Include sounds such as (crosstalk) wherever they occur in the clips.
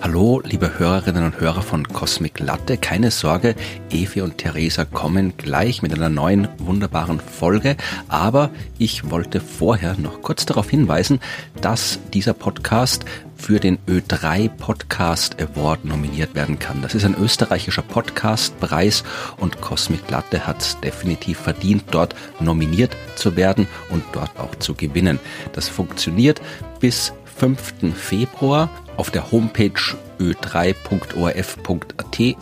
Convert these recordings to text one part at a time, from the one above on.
Hallo, liebe Hörerinnen und Hörer von Cosmic Latte. Keine Sorge, Evi und Theresa kommen gleich mit einer neuen wunderbaren Folge. Aber ich wollte vorher noch kurz darauf hinweisen, dass dieser Podcast für den Ö3 Podcast Award nominiert werden kann. Das ist ein österreichischer Podcastpreis und Cosmic Latte hat es definitiv verdient, dort nominiert zu werden und dort auch zu gewinnen. Das funktioniert bis 5. Februar auf der Homepage ö3.orf.at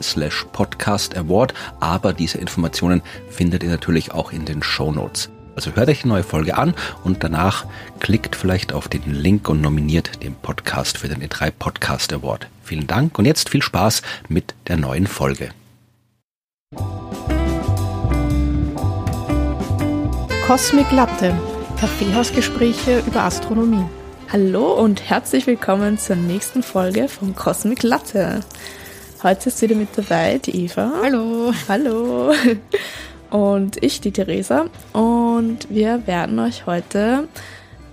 slash podcast award, aber diese Informationen findet ihr natürlich auch in den Show Notes. Also hört euch die neue Folge an und danach klickt vielleicht auf den Link und nominiert den Podcast für den E3 Podcast Award. Vielen Dank und jetzt viel Spaß mit der neuen Folge. Cosmic Latte, Kaffeehausgespräche über Astronomie. Hallo und herzlich willkommen zur nächsten Folge von Cosmic Latte. Heute ist wieder mit dabei die Eva. Hallo. Hallo. Und ich, die Theresa. Und wir werden euch heute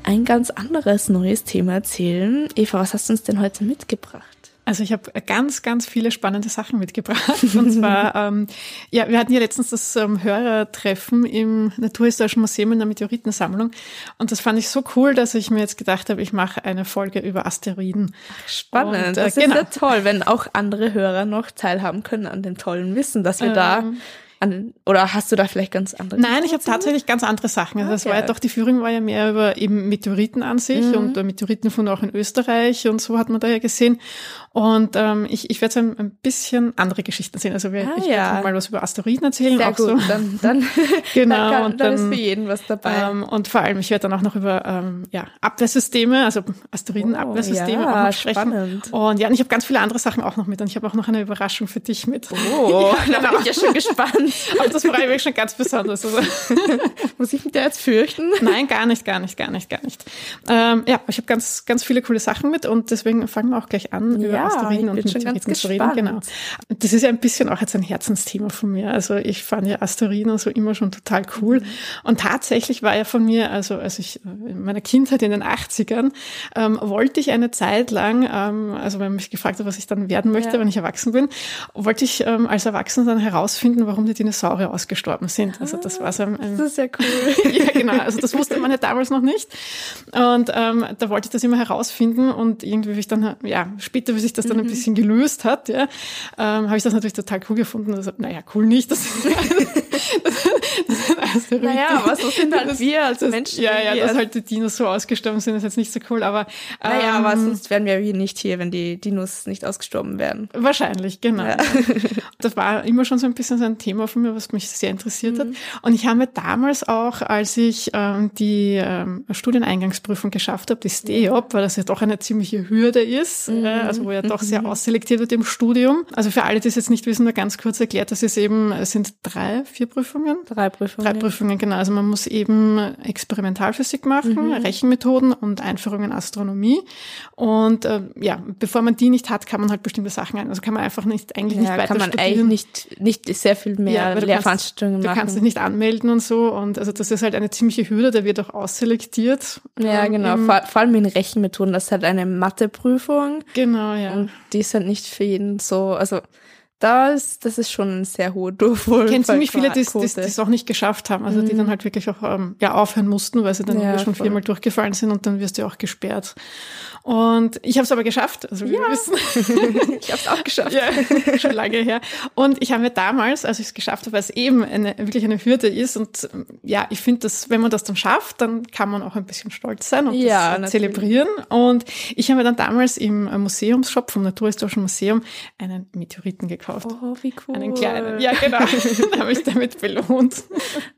ein ganz anderes neues Thema erzählen. Eva, was hast du uns denn heute mitgebracht? Also ich habe ganz, ganz viele spannende Sachen mitgebracht. Und zwar, (laughs) ähm, ja, wir hatten ja letztens das ähm, Hörertreffen im Naturhistorischen Museum in der Meteoritensammlung. Und das fand ich so cool, dass ich mir jetzt gedacht habe, ich mache eine Folge über Asteroiden. Spannend. Und, äh, das ist genau. ja toll, wenn auch andere Hörer noch teilhaben können an dem tollen Wissen, dass wir ähm, da an, oder hast du da vielleicht ganz andere? Nein, ich habe tatsächlich ganz andere Sachen. Also okay. das war ja doch, die Führung war ja mehr über eben Meteoriten an sich mhm. und Meteoritenfunde auch in Österreich und so hat man da ja gesehen. Und ähm, ich, ich werde so ein, bisschen andere Geschichten sehen. Also wir, ah, ich ja. werde mal was über Asteroiden erzählen. Sehr auch gut, so. dann, dann, (laughs) genau, dann, kann, dann, dann ist für jeden was dabei. Ähm, und vor allem, ich werde dann auch noch über ähm, ja, Abwehrsysteme, also Asteroidenabwehrsysteme oh, auch noch sprechen. Spannend. Und ja, und ich habe ganz viele andere Sachen auch noch mit. Und ich habe auch noch eine Überraschung für dich mit. Oh, (laughs) (laughs) ja, da bin ich ja schon gespannt. Auf das freue ich mich schon ganz besonders. Also. Muss ich mich da jetzt fürchten? Nein, gar nicht, gar nicht, gar nicht, gar nicht. Ähm, ja, ich habe ganz, ganz viele coole Sachen mit und deswegen fangen wir auch gleich an ja, über Asteroiden und Meteoriten zu reden. Genau. Das ist ja ein bisschen auch jetzt ein Herzensthema von mir. Also ich fand ja Asteroiden so immer schon total cool. Mhm. Und tatsächlich war ja von mir, also als ich äh, in meiner Kindheit in den 80ern, ähm, wollte ich eine Zeit lang, ähm, also wenn man mich gefragt hat, was ich dann werden möchte, ja. wenn ich erwachsen bin, wollte ich ähm, als Erwachsener dann herausfinden, warum die Dinosaurier ausgestorben sind. Also das war so ein, ein Das ist ja cool. (laughs) ja, genau. Also das wusste man ja damals noch nicht. Und ähm, da wollte ich das immer herausfinden und irgendwie, wie ich dann, ja, später, wie sich das dann mhm. ein bisschen gelöst hat, ja, ähm, habe ich das natürlich total cool gefunden. Also, naja, cool nicht. Das, (laughs) das, das naja, aber so sind halt wir als Menschen. Ja, ja, dass halt die Dinos so ausgestorben sind, ist jetzt nicht so cool, aber. Ähm, naja, aber ähm, sonst wären wir hier nicht hier, wenn die Dinos nicht ausgestorben wären. Wahrscheinlich, genau. Ja. (laughs) Das war immer schon so ein bisschen so ein Thema von mir, was mich sehr interessiert mhm. hat. Und ich habe damals auch, als ich ähm, die ähm, Studieneingangsprüfung geschafft habe, die STEOP, weil das ja doch eine ziemliche Hürde ist, mhm. äh, also wo ja doch sehr mhm. ausselektiert wird im Studium. Also für alle, die es jetzt nicht wissen, nur ganz kurz erklärt, das ist eben, es sind drei, vier Prüfungen? Drei Prüfungen. Drei Prüfungen, genau. Also man muss eben Experimentalphysik machen, mhm. Rechenmethoden und Einführung in Astronomie. Und äh, ja, bevor man die nicht hat, kann man halt bestimmte Sachen ein. Also kann man einfach nicht eigentlich ja, nicht weiter kann man studieren. eigentlich nicht, nicht sehr viel mehr ja, Lehrveranstaltungen machen. Du kannst dich nicht anmelden und so. Und also das ist halt eine ziemliche Hürde, da wird auch ausselektiert. Ja, ähm, genau. Vor, vor, allem in Rechenmethoden, das ist halt eine Matheprüfung. Genau, ja. Und die ist halt nicht für jeden so, also das, das ist schon ein sehr hoher Durchfall. Ich kenne ziemlich viele, die es auch nicht geschafft haben, also mhm. die dann halt wirklich auch ähm, ja, aufhören mussten, weil sie dann ja, schon voll. viermal durchgefallen sind und dann wirst du auch gesperrt. Und ich habe es aber geschafft, also wie ja. wir wissen. (laughs) ich habe es auch geschafft. Ja, (laughs) schon lange her. Und ich habe mir damals, als ich es geschafft habe, weil es eben eine, wirklich eine Hürde ist und ja, ich finde, dass wenn man das dann schafft, dann kann man auch ein bisschen stolz sein und ja, das zelebrieren. Und ich habe mir dann damals im Museumsshop vom Naturhistorischen Museum einen Meteoriten gekauft. Oh, wie cool. Einen kleinen. Ja, genau. (laughs) dann habe ich damit belohnt.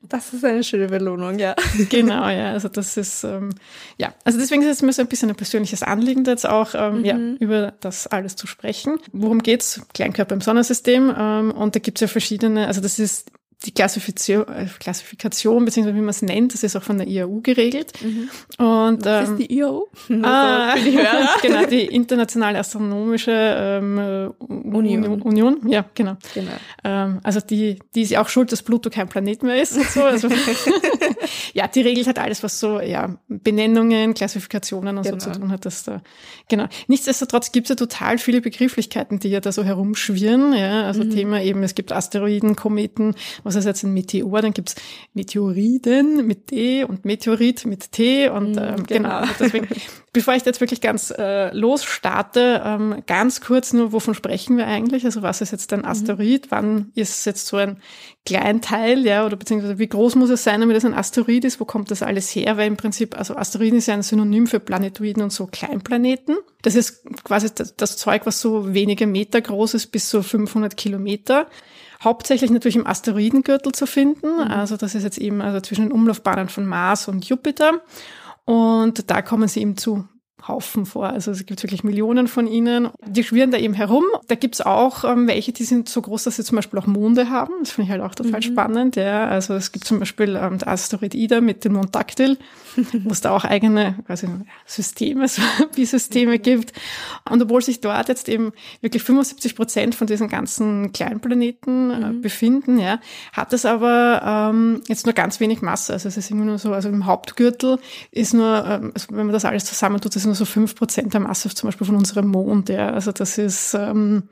Das ist eine schöne Belohnung, ja. (laughs) Genau, ja. Also das ist, ähm, ja. Also deswegen ist es mir so ein bisschen ein persönliches Anliegen, jetzt auch ähm, mhm. ja, über das alles zu sprechen. Worum geht's? Kleinkörper im Sonnensystem. Ähm, und da gibt's ja verschiedene, also das ist die Klassifikation, äh, Klassifikation beziehungsweise wie man es nennt, das ist auch von der IAU geregelt. Mhm. Und, Was ähm, ist die IAU? (laughs) Ah, (laughs) die (laughs) genau, die Internationale Astronomische ähm, Union. Union. Ja, genau. genau. Ähm, also die, die ist ja auch schuld, dass Pluto kein Planet mehr ist und so. Also, ja, die regelt halt alles, was so ja, Benennungen, Klassifikationen und genau. so zu tun hat. Dass da, genau. Nichtsdestotrotz gibt es ja total viele Begrifflichkeiten, die ja da so herumschwirren. Ja? Also mhm. Thema eben, es gibt Asteroiden, Kometen, was ist jetzt ein Meteor, dann gibt's Meteoriden mit D und Meteorit mit T und mhm, ähm, genau. genau. Also deswegen, (laughs) bevor ich jetzt wirklich ganz äh, losstarte, ähm, ganz kurz nur, wovon sprechen wir eigentlich? Also was ist jetzt ein mhm. Asteroid? Mhm. Wann ist jetzt so ein Kleinteil, ja, oder beziehungsweise wie groß muss es sein, damit es ein Asteroid ist? Wo kommt das alles her? Weil im Prinzip, also Asteroiden ist ja ein Synonym für Planetoiden und so Kleinplaneten. Das ist quasi das, das Zeug, was so wenige Meter groß ist, bis so 500 Kilometer hauptsächlich natürlich im Asteroidengürtel zu finden. Mhm. Also das ist jetzt eben also zwischen den Umlaufbahnen von Mars und Jupiter. Und da kommen sie eben zu Haufen vor. Also es gibt wirklich Millionen von ihnen. Die schwirren da eben herum. Da gibt's auch ähm, welche, die sind so groß, dass sie zum Beispiel auch Monde haben. Das finde ich halt auch total mhm. spannend. Ja. Also es gibt zum Beispiel ähm, der Asteroid Ida mit dem Mond Dactyl, wo es da auch eigene quasi, Systeme, (laughs) so wie Systeme gibt. Und obwohl sich dort jetzt eben wirklich 75 Prozent von diesen ganzen kleinen Planeten äh, mhm. befinden, ja, hat es aber ähm, jetzt nur ganz wenig Masse. Also es ist immer nur so, also im Hauptgürtel ist nur, ähm, also wenn man das alles zusammentut, ist nur so fünf Prozent der Masse zum Beispiel von unserem Mond. Ja. Also das ist ähm,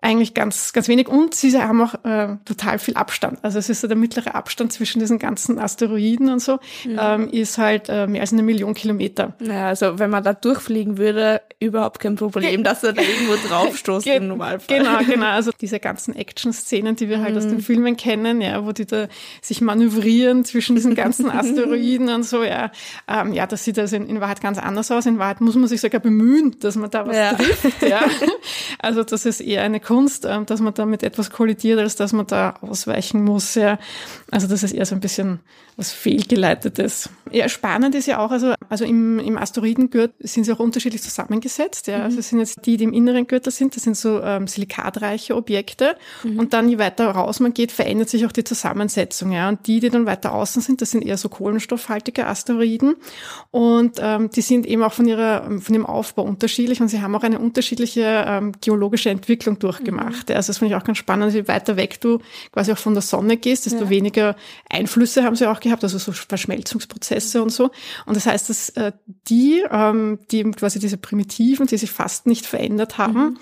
eigentlich ganz, ganz wenig. Und sie haben auch äh, total viel Abstand. Also es ist so der mittlere Abstand zwischen diesen ganzen Asteroiden und so, ja. ähm, ist halt äh, mehr als eine Million Kilometer. Naja, also wenn man da durchfliegen würde, überhaupt kein Problem, dass er da irgendwo (laughs) draufstoßt im Normalfall. Genau, (laughs) genau. Also diese ganzen Action-Szenen, die wir halt mhm. aus den Filmen kennen, ja, wo die da sich manövrieren zwischen diesen ganzen (laughs) Asteroiden und so, ja. Ähm, ja, das sieht also in, in, Wahrheit ganz anders aus. In Wahrheit muss man sich sogar bemühen, dass man da was ja. trifft, ja. Also das ist eher eine Kunst, ähm, dass man da mit etwas kollidiert, als dass man da ausweichen muss. Ja. Also das ist eher so ein bisschen was fehlgeleitetes. Ja, spannend ist ja auch, also, also im, im Asteroidengürtel sind sie auch unterschiedlich zusammengesetzt. Ja. Mhm. Also es sind jetzt die, die im inneren Gürtel sind, das sind so ähm, silikatreiche Objekte. Mhm. Und dann, je weiter raus man geht, verändert sich auch die Zusammensetzung. Ja. Und die, die dann weiter außen sind, das sind eher so kohlenstoffhaltige Asteroiden. Und ähm, die sind eben auch von ihrer, von dem Aufbau unterschiedlich und sie haben auch eine unterschiedliche ähm, geologische Entwicklung durchgemacht. Mhm. Also das finde ich auch ganz spannend, je weiter weg du quasi auch von der Sonne gehst, desto ja. weniger Einflüsse haben sie auch gehabt, also so Verschmelzungsprozesse und so. Und das heißt, dass äh, die, ähm, die quasi diese Primitiven, die sich fast nicht verändert haben, mhm.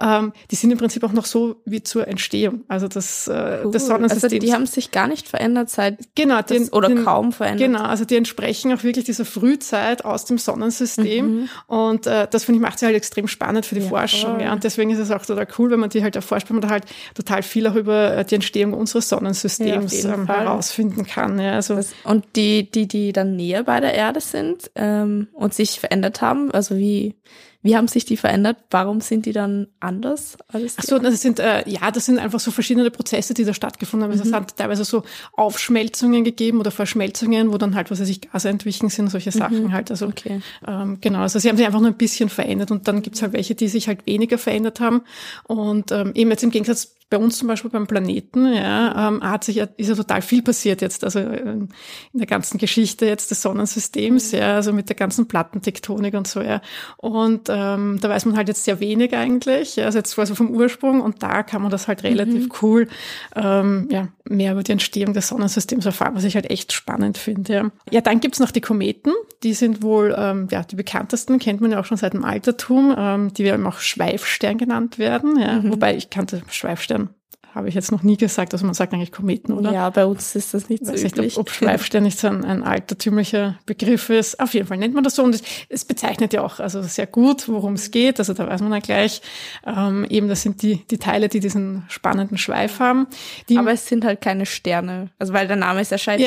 ähm, die sind im Prinzip auch noch so wie zur Entstehung. Also das, äh, cool. das Sonnensystem. Also die haben sich gar nicht verändert seit genau, die, das, oder den, kaum verändert. Genau, also die entsprechen auch wirklich dieser Frühzeit aus dem Sonnensystem. Mhm. Und äh, das finde ich macht sie halt extrem spannend für die ja, Forschung. Ja. Und deswegen ist es auch total cool, wenn man die halt erforscht, wenn man da halt total viel auch über äh, die Entstehung unseres Sonnensystems ja, ähm, herausfinden kann. Ja, also das, und die, die, die dann näher bei der Erde sind ähm, und sich verändert haben, also wie, wie haben sich die verändert? Warum sind die dann anders als Ach so, das sind äh, ja, das sind einfach so verschiedene Prozesse, die da stattgefunden haben. Mhm. Es hat teilweise so Aufschmelzungen gegeben oder Verschmelzungen, wo dann halt, was weiß ich, Gase entwichen sind, solche Sachen mhm. halt. Also okay. ähm, genau, also sie haben sich einfach nur ein bisschen verändert und dann gibt's halt welche, die sich halt weniger verändert haben. Und ähm, eben jetzt im Gegensatz bei uns zum Beispiel beim Planeten, ja, ähm, hat sich ja, ist ja total viel passiert jetzt, also ähm, in der ganzen Geschichte jetzt des Sonnensystems, ja, also mit der ganzen Plattentektonik und so, ja. Und ähm, da weiß man halt jetzt sehr wenig eigentlich, ja, also jetzt quasi vom Ursprung und da kann man das halt relativ mhm. cool, ähm, ja, mehr über die Entstehung des Sonnensystems erfahren, was ich halt echt spannend finde. Ja, ja dann gibt's noch die Kometen, die sind wohl, ähm, ja, die bekanntesten, kennt man ja auch schon seit dem Altertum, ähm, die werden auch Schweifstern genannt werden, ja, mhm. wobei ich kannte Schweifstern habe ich jetzt noch nie gesagt. Also man sagt eigentlich Kometen, oder? Ja, bei uns ist das nicht so Weiß üblich. Nicht, ob, Schleifstern nicht so ein, ein altertümlicher Begriff ist. Auf jeden Fall nennt man das so und es, es bezeichnet ja auch also sehr gut, worum es geht. Also da weiß man ja gleich, ähm, eben das sind die, die Teile, die diesen spannenden Schweif haben. Die, Aber es sind halt keine Sterne. Also weil der Name ist ja Stern,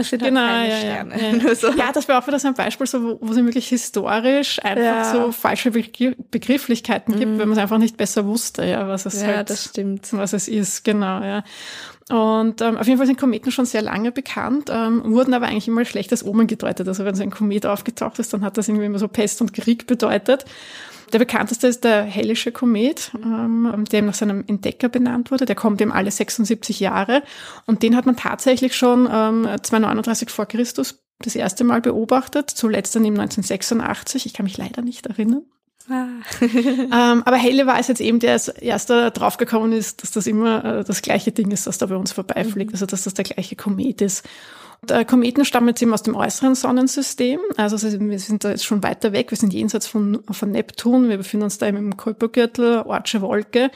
es sind halt genau, halt keine ja, Sterne. Ja, (laughs) so. ja das wäre auch wieder so ein Beispiel, so, wo, wo es wirklich historisch einfach so falsche Begrifflichkeiten gibt, mhm. wenn man es einfach nicht besser wusste, ja, was es ja, halt, das stimmt. was es ist, genau, ja. Und ähm, auf jeden Fall sind Kometen schon sehr lange bekannt, ähm, wurden aber eigentlich immer schlechtes Omen gedeutet. Also wenn so ein Komet aufgetaucht ist, dann hat das irgendwie immer so Pest und Krieg bedeutet. Der bekannteste ist der Hellische Komet, ähm, der eben nach seinem Entdecker benannt wurde. Der kommt eben alle 76 Jahre und den hat man tatsächlich schon ähm, 239 vor Christus das erste Mal beobachtet, zuletzt dann eben 1986. Ich kann mich leider nicht erinnern. Ah. ähm, aber Helle war es jetzt eben, der als erster draufgekommen ist, dass das immer äh, das gleiche Ding ist, das da bei uns vorbeifliegt, mhm. also dass das der gleiche Komet ist. Der Kometen stammen jetzt eben aus dem äußeren Sonnensystem. Also wir sind da jetzt schon weiter weg. Wir sind jenseits von, von Neptun. Wir befinden uns da eben im Kuipergürtel, Ortsche Wolke.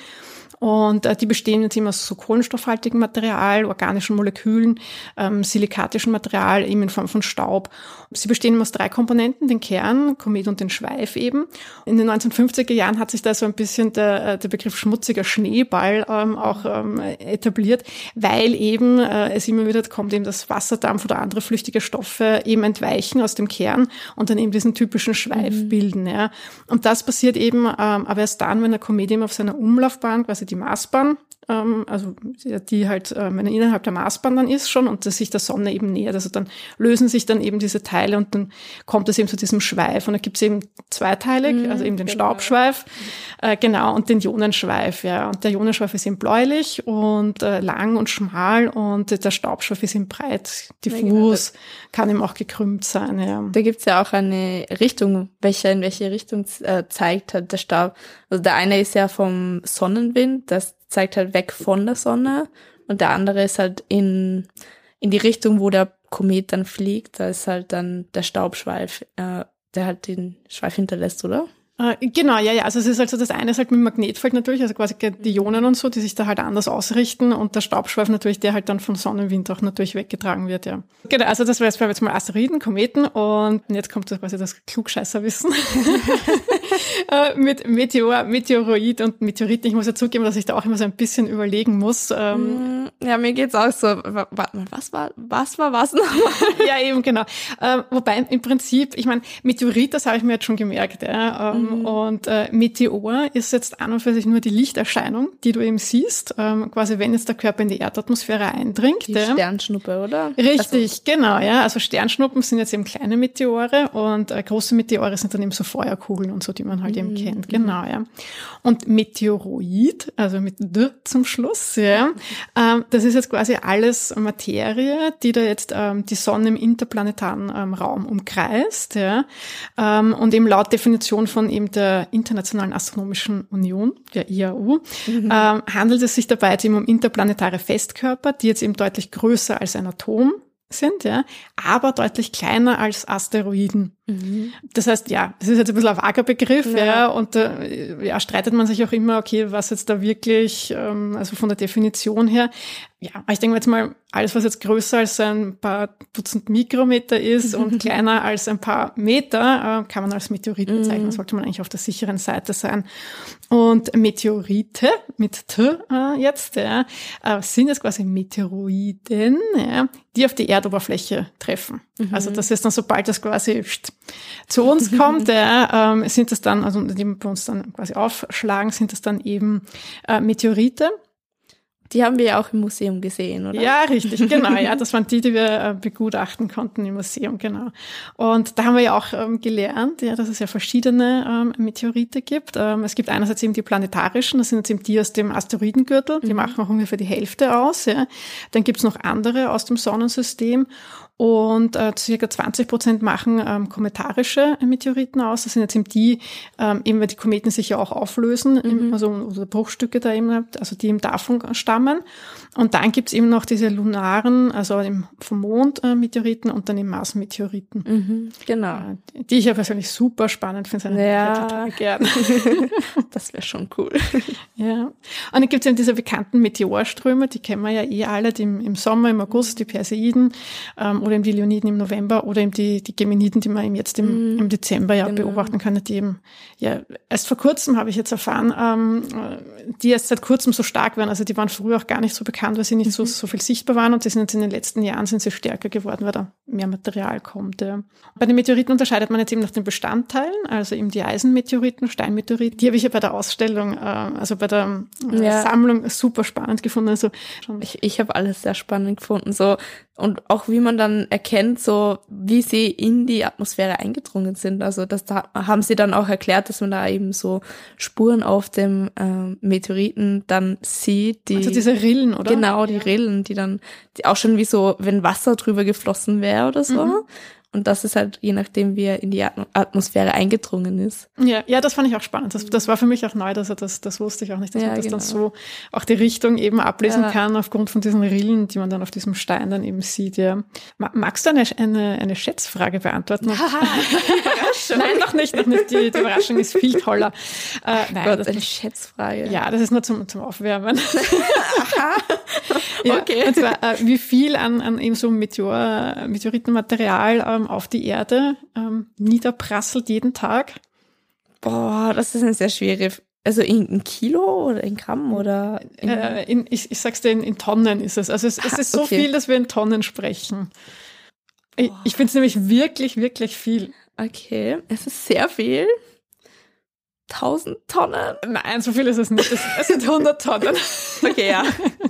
Und äh, die bestehen jetzt immer aus so kohlenstoffhaltigem Material, organischen Molekülen, ähm, silikatischen Material, eben in Form von Staub. Sie bestehen aus drei Komponenten, den Kern, Komet und den Schweif eben. In den 1950er Jahren hat sich da so ein bisschen der, äh, der Begriff schmutziger Schneeball ähm, auch ähm, etabliert, weil eben äh, es immer wieder kommt, eben das Wasserdampf oder andere flüchtige Stoffe eben entweichen aus dem Kern und dann eben diesen typischen Schweif mhm. bilden. Ja. Und das passiert eben ähm, aber erst dann, wenn der Komet eben auf seiner Umlaufbahn quasi die Maßbahn, ähm, also die halt ähm, innerhalb der Maßbahn dann ist schon und das sich der Sonne eben nähert. Also dann lösen sich dann eben diese Teile und dann kommt es eben zu diesem Schweif. Und da gibt es eben zweiteilig, mhm, also eben den genau. Staubschweif, äh, genau, und den Ionenschweif. Ja. Und der Ionenschweif ist eben bläulich und äh, lang und schmal und der Staubschweif ist eben breit, diffus, genau. kann eben auch gekrümmt sein. Ja. Da gibt's ja auch eine Richtung, welche in welche Richtung äh, zeigt hat der Staub. Also der eine ist ja vom Sonnenwind, das zeigt halt weg von der Sonne und der andere ist halt in, in die Richtung, wo der Komet dann fliegt. Da ist halt dann der Staubschweif, äh, der halt den Schweif hinterlässt, oder? Äh, genau, ja, ja. Also es ist also das eine ist halt mit dem Magnetfeld natürlich, also quasi die Ionen und so, die sich da halt anders ausrichten und der Staubschweif natürlich, der halt dann von Sonnenwind auch natürlich weggetragen wird, ja. Genau, also das wäre jetzt mal Asteroiden, Kometen und jetzt kommt das quasi das Klugscheißerwissen (laughs) äh, mit Meteor, Meteoroid und Meteoriten. Ich muss ja zugeben, dass ich da auch immer so ein bisschen überlegen muss. Ähm, mm, ja, mir geht's auch so. Was war, was war was nochmal? (laughs) ja, eben, genau. Äh, wobei im Prinzip, ich meine, Meteorit, das habe ich mir jetzt schon gemerkt, ja. Ähm, Mhm. Und äh, Meteor ist jetzt an und für sich nur die Lichterscheinung, die du eben siehst, ähm, quasi wenn jetzt der Körper in die Erdatmosphäre eindringt. Die ja. Sternschnuppe, oder? Richtig, also. genau, ja. Also Sternschnuppen sind jetzt eben kleine Meteore und äh, große Meteore sind dann eben so Feuerkugeln und so, die man halt mhm. eben kennt. Genau, ja. Und Meteoroid, also mit D zum Schluss, ja, (laughs) ähm, das ist jetzt quasi alles Materie, die da jetzt ähm, die Sonne im interplanetaren ähm, Raum umkreist, ja. Ähm, und eben laut Definition von eben der Internationalen Astronomischen Union, der IAU, mhm. ähm, handelt es sich dabei eben um interplanetare Festkörper, die jetzt eben deutlich größer als ein Atom sind, ja, aber deutlich kleiner als Asteroiden. Mhm. Das heißt, ja, das ist jetzt ein bisschen ein vager Begriff, ja, ja und äh, ja, streitet man sich auch immer, okay, was jetzt da wirklich, ähm, also von der Definition her, ja, ich denke jetzt mal, alles, was jetzt größer als ein paar Dutzend Mikrometer ist und (laughs) kleiner als ein paar Meter, äh, kann man als Meteorit bezeichnen, mhm. sollte man eigentlich auf der sicheren Seite sein. Und Meteorite mit T äh, jetzt, ja, äh, sind jetzt quasi Meteoroiden, ja, die auf die Erdoberfläche treffen. Mhm. Also das ist dann, sobald das quasi zu uns (laughs) kommt, ja, ähm, sind das dann, also die bei uns dann quasi aufschlagen, sind das dann eben äh, Meteorite. Die haben wir ja auch im Museum gesehen, oder? Ja, richtig, genau. Ja, (laughs) das waren die, die wir äh, begutachten konnten im Museum, genau. Und da haben wir ja auch ähm, gelernt, ja, dass es ja verschiedene ähm, Meteorite gibt. Ähm, es gibt einerseits eben die planetarischen, das sind jetzt eben die aus dem Asteroidengürtel, die mhm. machen auch ungefähr die Hälfte aus. Ja. Dann gibt's noch andere aus dem Sonnensystem und äh, circa 20 Prozent machen ähm, kometarische Meteoriten aus. Das sind jetzt eben die, ähm, eben weil die Kometen sich ja auch auflösen, mhm. also oder Bruchstücke da eben, also die eben davon stammen. Und dann gibt's eben noch diese lunaren, also eben vom Mond äh, Meteoriten und dann eben Mars-Meteoriten. Mhm, genau. Äh, die ich ja persönlich super spannend finde. Ja, total gern. (laughs) das wäre schon cool. Ja. Und dann gibt's eben diese bekannten Meteorströme, die kennen wir ja eh alle, die im, im Sommer, im August, die Perseiden ähm, oder eben die Leoniden im November oder eben die, die Geminiden, die man eben jetzt im, mhm. im Dezember ja genau. beobachten kann, die eben, ja, erst vor kurzem habe ich jetzt erfahren, ähm, die erst seit kurzem so stark werden. Also die waren früher auch gar nicht so bekannt, weil sie nicht mhm. so, so viel sichtbar waren und die sind jetzt in den letzten Jahren sind sie stärker geworden, weil da mehr Material kommt. Ja. Bei den Meteoriten unterscheidet man jetzt eben nach den Bestandteilen, also eben die Eisenmeteoriten, Steinmeteoriten. Die habe ich ja bei der Ausstellung, äh, also bei der äh, ja. Sammlung super spannend gefunden. Also ich, ich habe alles sehr spannend gefunden. So und auch wie man dann erkennt, so wie sie in die Atmosphäre eingedrungen sind. Also das da haben sie dann auch erklärt, dass man da eben so Spuren auf dem ähm, Meteoriten dann sieht. Die, also diese Rillen, oder? Genau, die Rillen, die dann die auch schon wie so, wenn Wasser drüber geflossen wäre oder so. Mhm. Und das ist halt je nachdem, wie er in die Atmosphäre eingedrungen ist. Ja, ja, das fand ich auch spannend. Das, das war für mich auch neu, dass er das, das wusste ich auch nicht, dass ja, man das genau. dann so auch die Richtung eben ablesen ja. kann aufgrund von diesen Rillen, die man dann auf diesem Stein dann eben sieht. Ja. Magst du eine, eine, eine Schätzfrage beantworten? (laughs) nein, noch nicht, noch nicht. Die, die Überraschung ist viel toller. Äh, nein, Gott, das, eine Schätzfrage. Ja, das ist nur zum, zum Aufwärmen. (laughs) Aha. (laughs) ja, okay. Und zwar, äh, wie viel an, an eben so Meteor, Meteoritenmaterial ähm, auf die Erde ähm, niederprasselt jeden Tag? Boah, das ist eine sehr schwere also in, in Kilo oder in Gramm oder? In, äh, in, ich, ich sag's dir, in, in Tonnen ist es. Also es, es ist so okay. viel, dass wir in Tonnen sprechen. Ich, ich finde es nämlich wirklich, wirklich viel. Okay, es ist sehr viel. 1000 Tonnen? Nein, so viel ist es nicht. Es, sind 100 Tonnen. (laughs) okay, ja.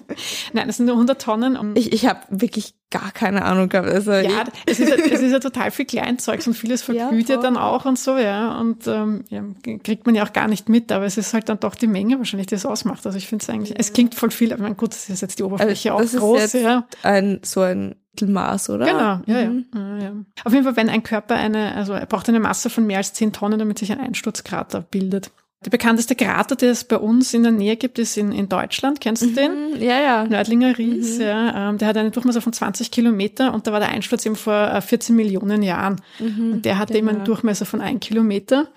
(laughs) Nein, es sind nur 100 Tonnen. ich ich habe wirklich gar keine Ahnung gehabt. Also ja, es ist, ja, es ist ja (laughs) total viel Kleinzeugs und vieles verglüht ja, ja dann auch und so, ja. Und ähm, ja, kriegt man ja auch gar nicht mit, aber es ist halt dann doch die Menge wahrscheinlich, die es ausmacht. Also ich finde es eigentlich, es klingt voll viel, aber mein gut, das ist jetzt die Oberfläche also, auch groß, ja. Ein, so ein Maß, oder? Genau, ja, mhm. ja, ja, Auf jeden Fall, wenn ein Körper eine, also er braucht eine Masse von mehr als 10 Tonnen, damit sich ein Einsturzkrater bildet. Der bekannteste Krater, der es bei uns in der Nähe gibt, ist in, in Deutschland. Kennst du mhm. den? Ja, ja. Nördlinger Ries, mhm. ja. Ähm, der hat einen Durchmesser von 20 Kilometer und da war der Einsturz eben vor 14 äh, Millionen Jahren. Mhm, und der hatte genau. eben einen Durchmesser von 1 Kilometer.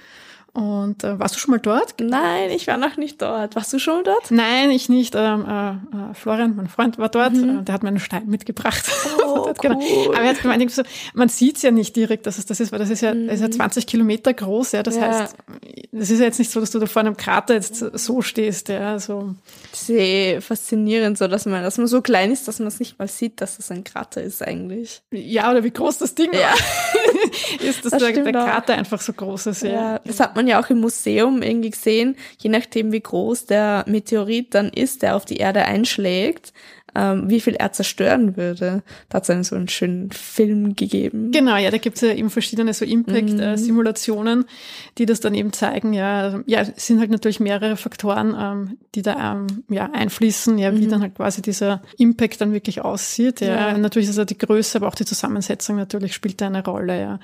Und äh, warst du schon mal dort? Nein, ich war noch nicht dort. Warst du schon mal dort? Nein, ich nicht. Ähm, äh, äh, Florian, mein Freund, war dort. Mhm. Äh, der hat mir einen Stein mitgebracht. Oh, (laughs) genau. Aber er hat gemeint, so, man sieht's ja nicht direkt, dass es das ist, weil das ist ja, mhm. das ist ja 20 Kilometer groß. Ja, das ja. heißt, das ist ja jetzt nicht so, dass du da vor einem Krater jetzt so stehst. Ja, so. Sehr faszinierend, so dass man, dass man so klein ist, dass man es nicht mal sieht, dass das ein Krater ist eigentlich. Ja, oder wie groß das Ding ja. (laughs) ist, dass das der, der Krater einfach so groß ist. Ja, ja das hat man man ja auch im Museum irgendwie gesehen, je nachdem wie groß der Meteorit dann ist, der auf die Erde einschlägt, ähm, wie viel er zerstören würde. Da hat es einen so einen schönen Film gegeben. Genau, ja, da gibt es ja eben verschiedene so Impact-Simulationen, mhm. die das dann eben zeigen. Ja, ja, es sind halt natürlich mehrere Faktoren, ähm, die da ähm, ja, einfließen, ja, wie mhm. dann halt quasi dieser Impact dann wirklich aussieht. Ja. ja. Natürlich ist ja die Größe, aber auch die Zusammensetzung natürlich spielt da eine Rolle. Ja.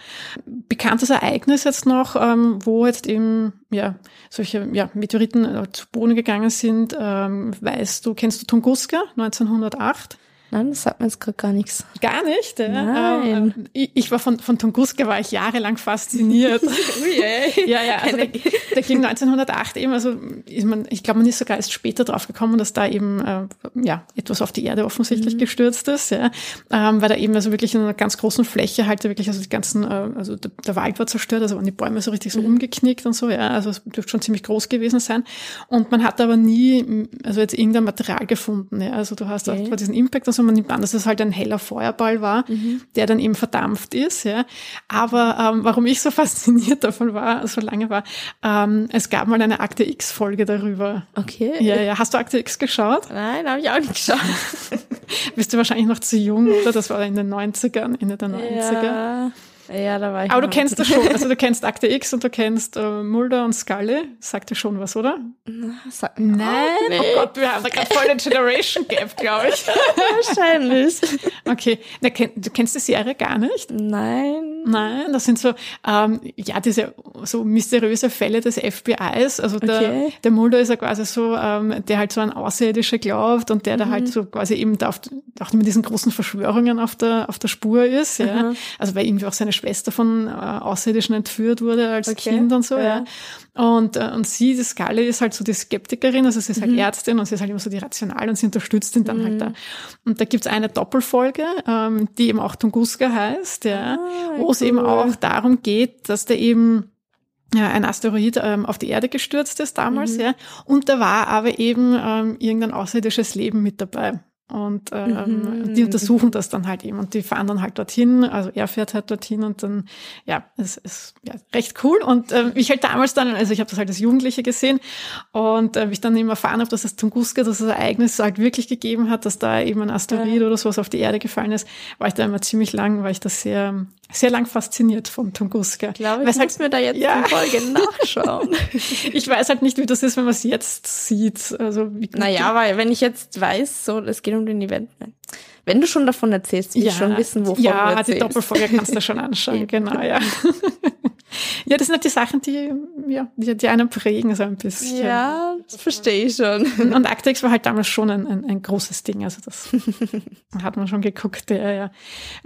Bekanntes Ereignis jetzt noch, ähm, wo jetzt eben ja solche ja, Meteoriten äh, zu Boden gegangen sind, ähm, weißt du, kennst du Tunguska 1908? Nein, das sagt mir jetzt gerade gar nichts. Gar nicht? Ja? Nein. Ähm, ich, ich, war von, von Tunguska war ich jahrelang fasziniert. (laughs) Ui, ey. ja, ja, also der, der ging 1908 eben, also ist man, ich glaube, man ist sogar erst später drauf gekommen, dass da eben äh, ja etwas auf die Erde offensichtlich mhm. gestürzt ist, ja, ähm, weil da eben also wirklich in einer ganz großen Fläche halt wirklich also die ganzen, äh, also der, der, Wald war zerstört, also waren die Bäume so richtig so mhm. umgeknickt und so, ja, also es dürfte schon ziemlich groß gewesen sein und man hat aber nie, also jetzt irgendein Material gefunden, ja, also du hast okay. auch diesen Impact und so, man nimmt an, dass es halt ein heller Feuerball war, mhm. der dann eben verdampft ist. Ja. Aber ähm, warum ich so (laughs) fasziniert davon war, so lange war, ähm, es gab mal eine Akte X-Folge darüber. Okay. Ja, ja. Hast du Akte X geschaut? Nein, habe ich auch nicht geschaut. (laughs) Bist du wahrscheinlich noch zu jung, oder? Das war in den 90ern, Ende der 90er. Ja. Ja, da war ich. Aber du kennst das schon. Also du (laughs) kennst Akte X und du kennst äh, Mulder und Scully. Sagt dir schon was, oder? Sag, Nein. Oh, nee. oh Gott, wir haben da gerade voll den Generation Gap, glaube ich. (laughs) Wahrscheinlich. Okay. Na, kenn, du kennst die Serie gar nicht? Nein. Nein, das sind so, ähm, ja, diese so mysteriöse Fälle des FBIs. Also der, okay. der Mulder ist ja quasi so, ähm, der halt so an Außerirdische glaubt und der mhm. da halt so quasi eben da auf, auch mit diesen großen Verschwörungen auf der, auf der Spur ist. Ja. Also weil irgendwie auch seine Schwester von äh, Außerirdischen entführt wurde als okay. Kind und so, ja. ja. Und, äh, und sie, die Scully, ist halt so die Skeptikerin, also sie ist halt mhm. Ärztin und sie ist halt immer so die Rational und sie unterstützt ihn dann halt mhm. halt da. Und da gibt's eine Doppelfolge, ähm, die eben auch Tunguska heißt, ja, ah, wo cool. es eben auch darum geht, dass der eben ja, ein Asteroid ähm, auf die Erde gestürzt ist damals, mhm. ja. Und da war aber eben ähm, irgendein außerirdisches Leben mit dabei. Und ähm, mhm. die untersuchen das dann halt eben und die fahren dann halt dorthin, also er fährt halt dorthin und dann, ja, es ist ja, recht cool. Und ähm, ich halt damals dann, also ich habe das halt als Jugendliche gesehen und äh, ich dann eben erfahren habe, dass das Tunguska, das Ereignis halt wirklich gegeben hat, dass da eben ein Asteroid ja. oder sowas auf die Erde gefallen ist, war ich da immer ziemlich lang, weil ich das sehr, sehr lang fasziniert vom Tunguska. Ich glaube, ich muss mir da jetzt ja. die Folge nachschauen. (laughs) ich weiß halt nicht, wie das ist, wenn man es jetzt sieht. Also, wie naja, weil wenn ich jetzt weiß, so, es geht um den Event. Wenn du schon davon erzählst, will ja. ich schon wissen, wovon ja, du erzählst. Ja, die Doppelfolge kannst du schon anschauen, (laughs) genau, ja. (laughs) Ja, das sind halt die Sachen, die, ja, die, die einen prägen so ein bisschen. Ja, das verstehe ich schon. Und Arctex war halt damals schon ein, ein, ein großes Ding. Also das (laughs) hat man schon geguckt, ja, ja.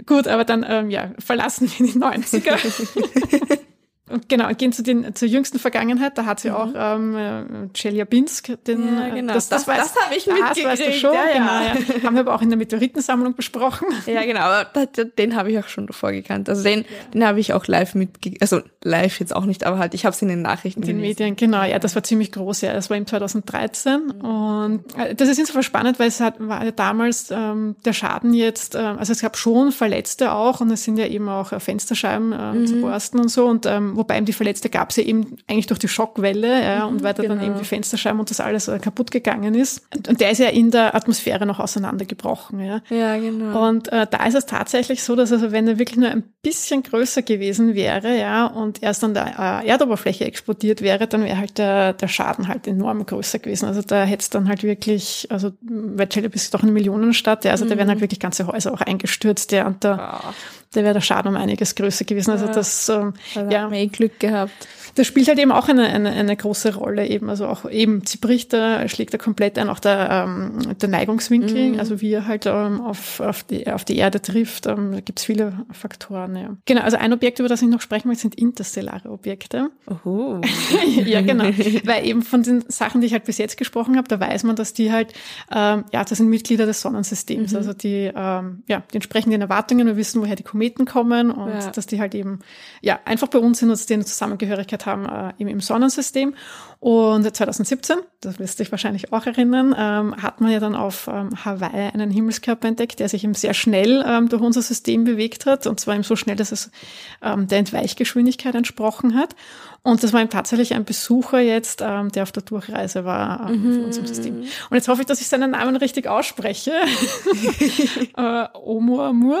Gut, aber dann, ähm, ja, verlassen wir die 90er. (laughs) Und genau, gehen zu den zur jüngsten Vergangenheit, da hat sie mhm. auch ähm, äh, Chelyabinsk, den ja, genau. das, das, das, das habe ich mitgekriegt. Weißt du schon, ja, genau, ja. Haben wir aber auch in der Meteoritensammlung besprochen. Ja, genau, aber den habe ich auch schon davor gekannt. Also den, ja. den habe ich auch live mitgekriegt, also live jetzt auch nicht, aber halt, ich habe es in den Nachrichten in den Medien, genau, ja, das war ziemlich groß, ja, das war im 2013 mhm. und äh, das ist insofern spannend, weil es hat, war ja damals ähm, der Schaden jetzt, äh, also es gab schon Verletzte auch und es sind ja eben auch äh, Fensterscheiben äh, mhm. zu borsten und so und ähm, wobei eben die Verletzte gab es ja eben eigentlich durch die Schockwelle ja, mhm, und weil da genau. dann eben die Fensterscheiben und das alles äh, kaputt gegangen ist. Und, und, der ist ja in der Atmosphäre noch auseinandergebrochen. Ja, ja genau. Und äh, da ist es tatsächlich so, dass also wenn er wirklich nur ein bisschen größer gewesen wäre, ja, und erst an der äh, Erdoberfläche explodiert wäre, dann wäre halt der, der Schaden halt enorm größer gewesen. Also da hätte es dann halt wirklich, also weil Chelyabinsk ist doch eine Millionenstadt, ja, also mhm. da wären halt wirklich ganze Häuser auch eingestürzt, ja, und da, oh. Da wäre der Schaden um einiges größer gewesen. Also das, ähm, also ja. Eh Glück gehabt. Das spielt halt eben auch eine, eine, eine große Rolle eben. Also auch eben, sie bricht da, schlägt da komplett ein, auch der, ähm, der Neigungswinkel, mhm. also wie er halt ähm, auf, auf, die, auf die Erde trifft. Ähm, da gibt's viele Faktoren, ja. Genau, also ein Objekt, über das ich noch sprechen möchte, sind interstellare Objekte. Oh. (laughs) ja, genau. Weil eben von den Sachen, die ich halt bis jetzt gesprochen habe, da weiß man, dass die halt, ähm, ja, das sind Mitglieder des Sonnensystems. Mhm. Also die, ähm, ja, die entsprechen den Erwartungen, wir wissen, woher die Kometen kommen und ja. dass die halt eben, ja, einfach bei uns sind und eine Zusammengehörigkeit haben äh, im, im Sonnensystem. Und 2017, das wirst du dich wahrscheinlich auch erinnern, ähm, hat man ja dann auf ähm, Hawaii einen Himmelskörper entdeckt, der sich eben sehr schnell ähm, durch unser System bewegt hat. Und zwar eben so schnell, dass es ähm, der Entweichgeschwindigkeit entsprochen hat. Und das war eben tatsächlich ein Besucher jetzt, ähm, der auf der Durchreise war ähm, mhm. von unserem System. Und jetzt hoffe ich, dass ich seinen Namen richtig ausspreche. (laughs) äh, Oumuamua.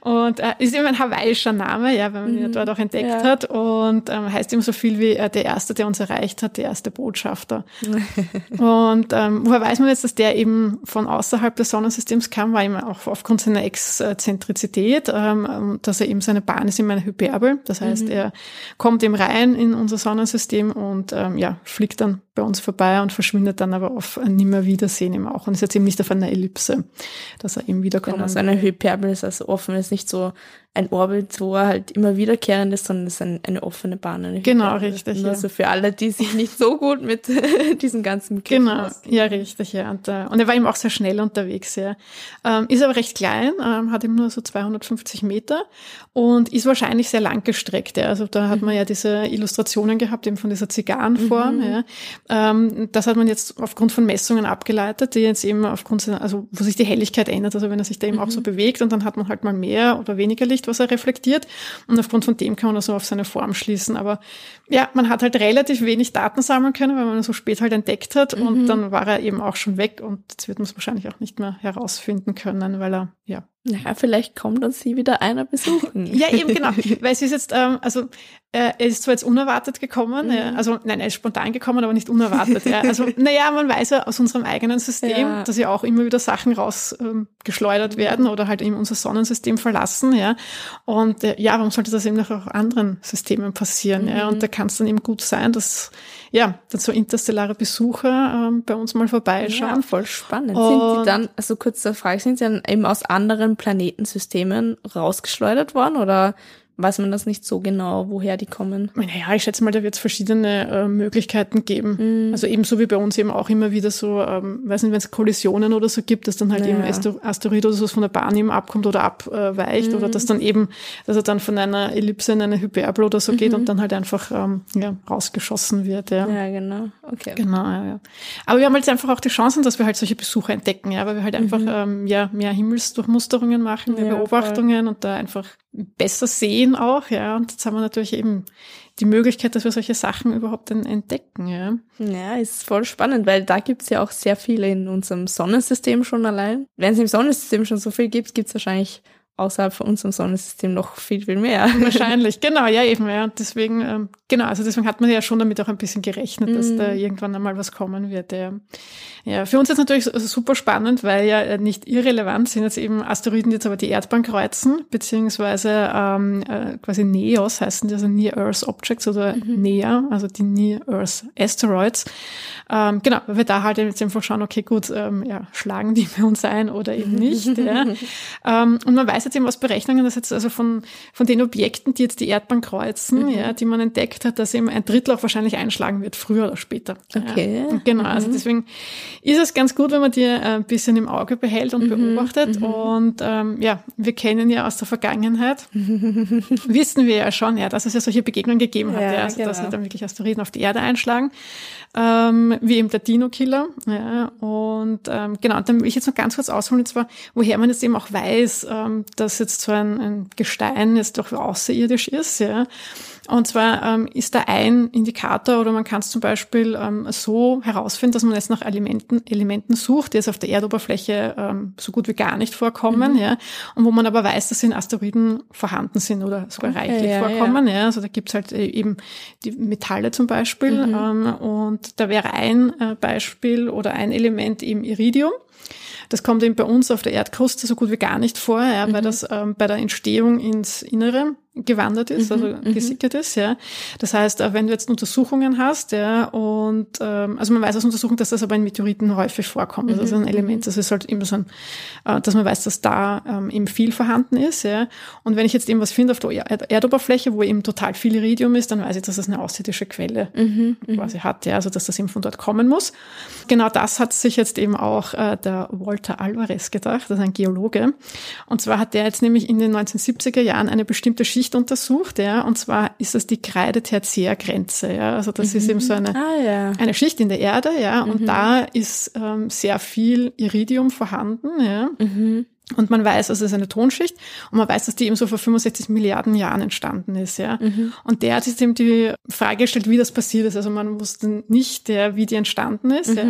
Und äh, ist eben ein hawaiischer Name, ja, weil man ihn mhm. dort auch entdeckt ja. hat und ähm, heißt eben so viel wie äh, der Erste, der uns erreicht hat, der erste Botschafter. (laughs) und ähm, woher weiß man jetzt, dass der eben von außerhalb des Sonnensystems kam, war eben auch aufgrund seiner Exzentrizität, ähm, dass er eben seine Bahn ist immer eine Hyperbel. Das heißt, mhm. er kommt eben rein in unser Sonnensystem und ähm, ja, fliegt dann bei uns vorbei und verschwindet dann aber auf Nimmerwiedersehen eben auch. Und ist jetzt eben nicht auf einer Ellipse, dass er eben wiederkommt. Genau, so eine Hyperbel ist also offen, ist nicht so ein Orbit, wo er halt immer wiederkehrend ist, sondern es ist ein, eine offene Bahn. Eine genau, richtig. Also ja. für alle, die sich nicht so gut mit (laughs) diesen ganzen Begriff Genau, ja, richtig, ja. Und, äh, und er war eben auch sehr schnell unterwegs, ja. Ähm, ist aber recht klein, ähm, hat eben nur so 250 Meter und ist wahrscheinlich sehr lang gestreckt. Ja. Also da hat man ja diese Illustrationen gehabt, eben von dieser Zigarrenform. Mhm. Ja. Ähm, das hat man jetzt aufgrund von Messungen abgeleitet, die jetzt eben aufgrund, also wo sich die Helligkeit ändert, also wenn er sich da eben mhm. auch so bewegt und dann hat man halt mal mehr oder weniger Licht Licht, was er reflektiert. Und aufgrund von dem kann man also auf seine Form schließen. Aber ja, man hat halt relativ wenig Daten sammeln können, weil man ihn so spät halt entdeckt hat. Mhm. Und dann war er eben auch schon weg. Und jetzt wird man es wahrscheinlich auch nicht mehr herausfinden können, weil er, ja, naja, vielleicht kommt uns sie wieder einer besuchen. ja, eben genau. (laughs) Weil es ist jetzt, ähm, also äh, er ist zwar jetzt unerwartet gekommen, mhm. ja, also nein, er ist spontan gekommen, aber nicht unerwartet. ja. Also (laughs) naja, man weiß ja aus unserem eigenen System, ja. dass ja auch immer wieder Sachen rausgeschleudert ähm, werden oder halt eben unser Sonnensystem verlassen. Ja. Und äh, ja, warum sollte das eben auch anderen Systemen passieren? Mhm. Ja? Und da kann es dann eben gut sein, dass ja, dann so interstellare Besucher ähm, bei uns mal vorbeischauen. Ja, voll spannend. Und sind die dann, also kurze Frage, sind sie dann eben aus anderen Planetensystemen rausgeschleudert worden oder weiß man das nicht so genau, woher die kommen. Naja, ich schätze mal, da wird es verschiedene äh, Möglichkeiten geben. Mhm. Also ebenso wie bei uns eben auch immer wieder so, ähm, weiß nicht, wenn es Kollisionen oder so gibt, dass dann halt naja. eben Asteroid oder so von der Bahn eben abkommt oder abweicht mhm. oder dass dann eben, dass er dann von einer Ellipse in eine Hyperbel oder so mhm. geht und dann halt einfach ähm, ja, rausgeschossen wird. Ja, ja genau. okay. Genau, ja, ja. Aber wir haben halt einfach auch die Chancen, dass wir halt solche Besuche entdecken, ja, weil wir halt einfach Mhm. ähm, ja, mehr Himmelsdurchmusterungen machen, mehr Ja, Beobachtungen und da einfach besser sehen auch, ja. Und jetzt haben wir natürlich eben die Möglichkeit, dass wir solche Sachen überhaupt en- entdecken, ja. Ja, ist voll spannend, weil da gibt's ja auch sehr viele in unserem Sonnensystem schon allein. Wenn es im Sonnensystem schon so viel gibt, gibt's wahrscheinlich außerhalb von unserem Sonnensystem noch viel, viel mehr. Wahrscheinlich, genau, ja, eben, ja. Und deswegen, ähm, genau, also deswegen hat man ja schon damit auch ein bisschen gerechnet, dass Mhm. da irgendwann einmal was kommen wird. Ja, ja für uns ist natürlich super spannend, weil ja äh, nicht irrelevant sind jetzt eben Asteroiden, die jetzt aber die Erdbahn kreuzen, beziehungsweise ähm, äh, quasi NEOS heißen die, also Near Earth Objects oder NEA, also die Near Earth Asteroids. Ähm, genau, weil wir da halt jetzt einfach schauen, okay, gut, ähm, ja, schlagen die (laughs) bei uns ein oder eben nicht. ja. (laughs) ähm, und man weiß jetzt eben aus Berechnungen, dass jetzt also von, von den Objekten, die jetzt die Erdbahn kreuzen, ja, die man entdeckt hat, dass eben ein Drittel auch wahrscheinlich einschlagen wird, früher oder später. Okay. Ja. Genau, also deswegen ist es ganz gut, wenn man die äh, ein bisschen im Auge behält und beobachtet. Und ähm, ja, wir kennen ja aus der Vergangenheit, (laughs) wissen wir ja schon, ja, dass es ja solche Begegnungen gegeben hat, Ja, ja, also dass genau. halt dann wirklich Asteroiden auf die Erde einschlagen, ähm, wie eben der Dino-Killer. Ja, und ähm, genau, und dann will ich jetzt noch ganz kurz ausholen, und zwar, woher man jetzt eben auch weiß, ähm, dass jetzt so ein, ein Gestein jetzt doch außerirdisch ist, ja. Und zwar ähm, ist da ein Indikator oder man kann es zum Beispiel ähm, so herausfinden, dass man jetzt nach Elementen, Elementen sucht, die jetzt auf der Erdoberfläche ähm, so gut wie gar nicht vorkommen, ja, und wo man aber weiß, dass sie in Asteroiden vorhanden sind oder sogar Okay, reichlich ja, vorkommen. Ja. Also da gibt's halt äh, eben die Metalle zum Beispiel. Ähm, und da wäre ein äh, Beispiel oder ein Element eben Iridium. Das kommt eben bei uns auf der Erdkruste so gut wie gar nicht vor, ja, weil das ähm, bei der Entstehung ins Innere gewandert ist, also gesickert ist, ja. Das heißt, äh, wenn du jetzt Untersuchungen hast, ja, und ähm, also man weiß aus Untersuchungen, dass das aber in Meteoriten häufig vorkommt. Also das ist ein Element, das ist halt immer so ein, äh, dass man weiß, dass da ähm, eben viel vorhanden ist, ja. Und wenn ich jetzt eben was finde auf der Erd Erdoberfläche, wo eben total viel Iridium ist, dann weiß ich, dass das eine außerirdische Quelle quasi hat, ja, also dass das eben von dort kommen muss. Genau das hat sich jetzt eben auch äh, der Walter Alvarez gedacht, das ist ein Geologe. Und zwar hat der jetzt nämlich in den 1970er Jahren eine bestimmte Schicht untersucht, ja, und zwar ist das die Kreide-Tertiärgrenze, ja, also das ist eben so eine, Ah ja. eine Schicht in der Erde, ja, und da ist ähm, sehr viel Iridium vorhanden, ja. Und man weiß, also es ist eine Tonschicht und man weiß, dass die eben so vor 65 Milliarden Jahren entstanden ist, ja. Und der hat sich eben die Frage gestellt, wie das passiert ist. Also man wusste nicht, der, wie die entstanden ist, ja.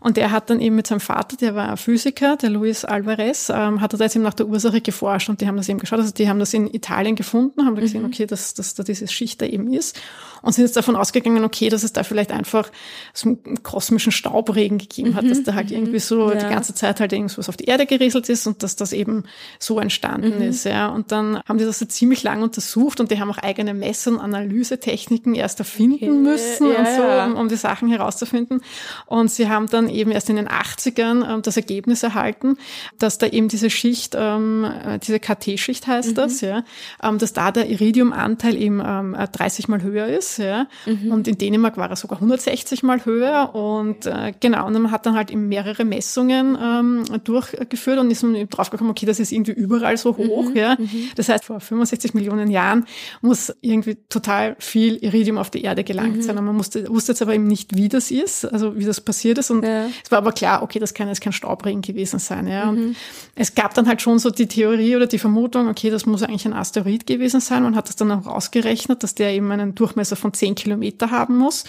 Und der hat dann eben mit seinem Vater, der war ein Physiker, der Luis Alvarez, ähm, hat er da jetzt eben nach der Ursache geforscht und die haben das eben geschaut. Also die haben das in Italien gefunden, haben da gesehen, okay, dass, dass da diese Schicht da eben ist und sind jetzt davon ausgegangen, okay, dass es da vielleicht einfach so einen kosmischen Staubregen gegeben hat, dass da halt irgendwie so Ja. die ganze Zeit halt irgendwas auf die Erde gerieselt ist und dass das eben so entstanden Mhm. ist, ja. Und dann haben die das so ziemlich lang untersucht und die haben auch eigene Mess- und Analysetechniken erst erfinden Okay, müssen ja, und so, ja. um, um die Sachen herauszufinden. Und sie haben dann eben erst in den 80ern ähm, das Ergebnis erhalten, dass da eben diese Schicht, ähm, äh, diese KT-Schicht heißt Mhm. das, ja, ähm, dass da der Iridiumanteil eben ähm, äh, 30 mal höher ist, ja. Mhm. Und in Dänemark war er sogar 160 mal höher und äh, genau, und man hat dann halt eben mehrere Messungen ähm, durchgeführt und ist man eben draufgekommen, okay, das ist irgendwie überall so hoch, Mhm. ja. Das heißt, vor 65 Millionen Jahren muss irgendwie total viel Iridium auf die Erde gelangt Mhm. sein. Und man musste, wusste jetzt aber eben nicht, wie das ist, also wie das passiert ist. Und Ja. es war aber klar, okay, das kann jetzt kein Staubregen gewesen sein, ja. Mhm. Und es gab dann halt schon so die Theorie oder die Vermutung, okay, das muss eigentlich ein Asteroid gewesen sein. Man hat das dann auch ausgerechnet, dass der eben einen Durchmesser von 10 Kilometer haben muss.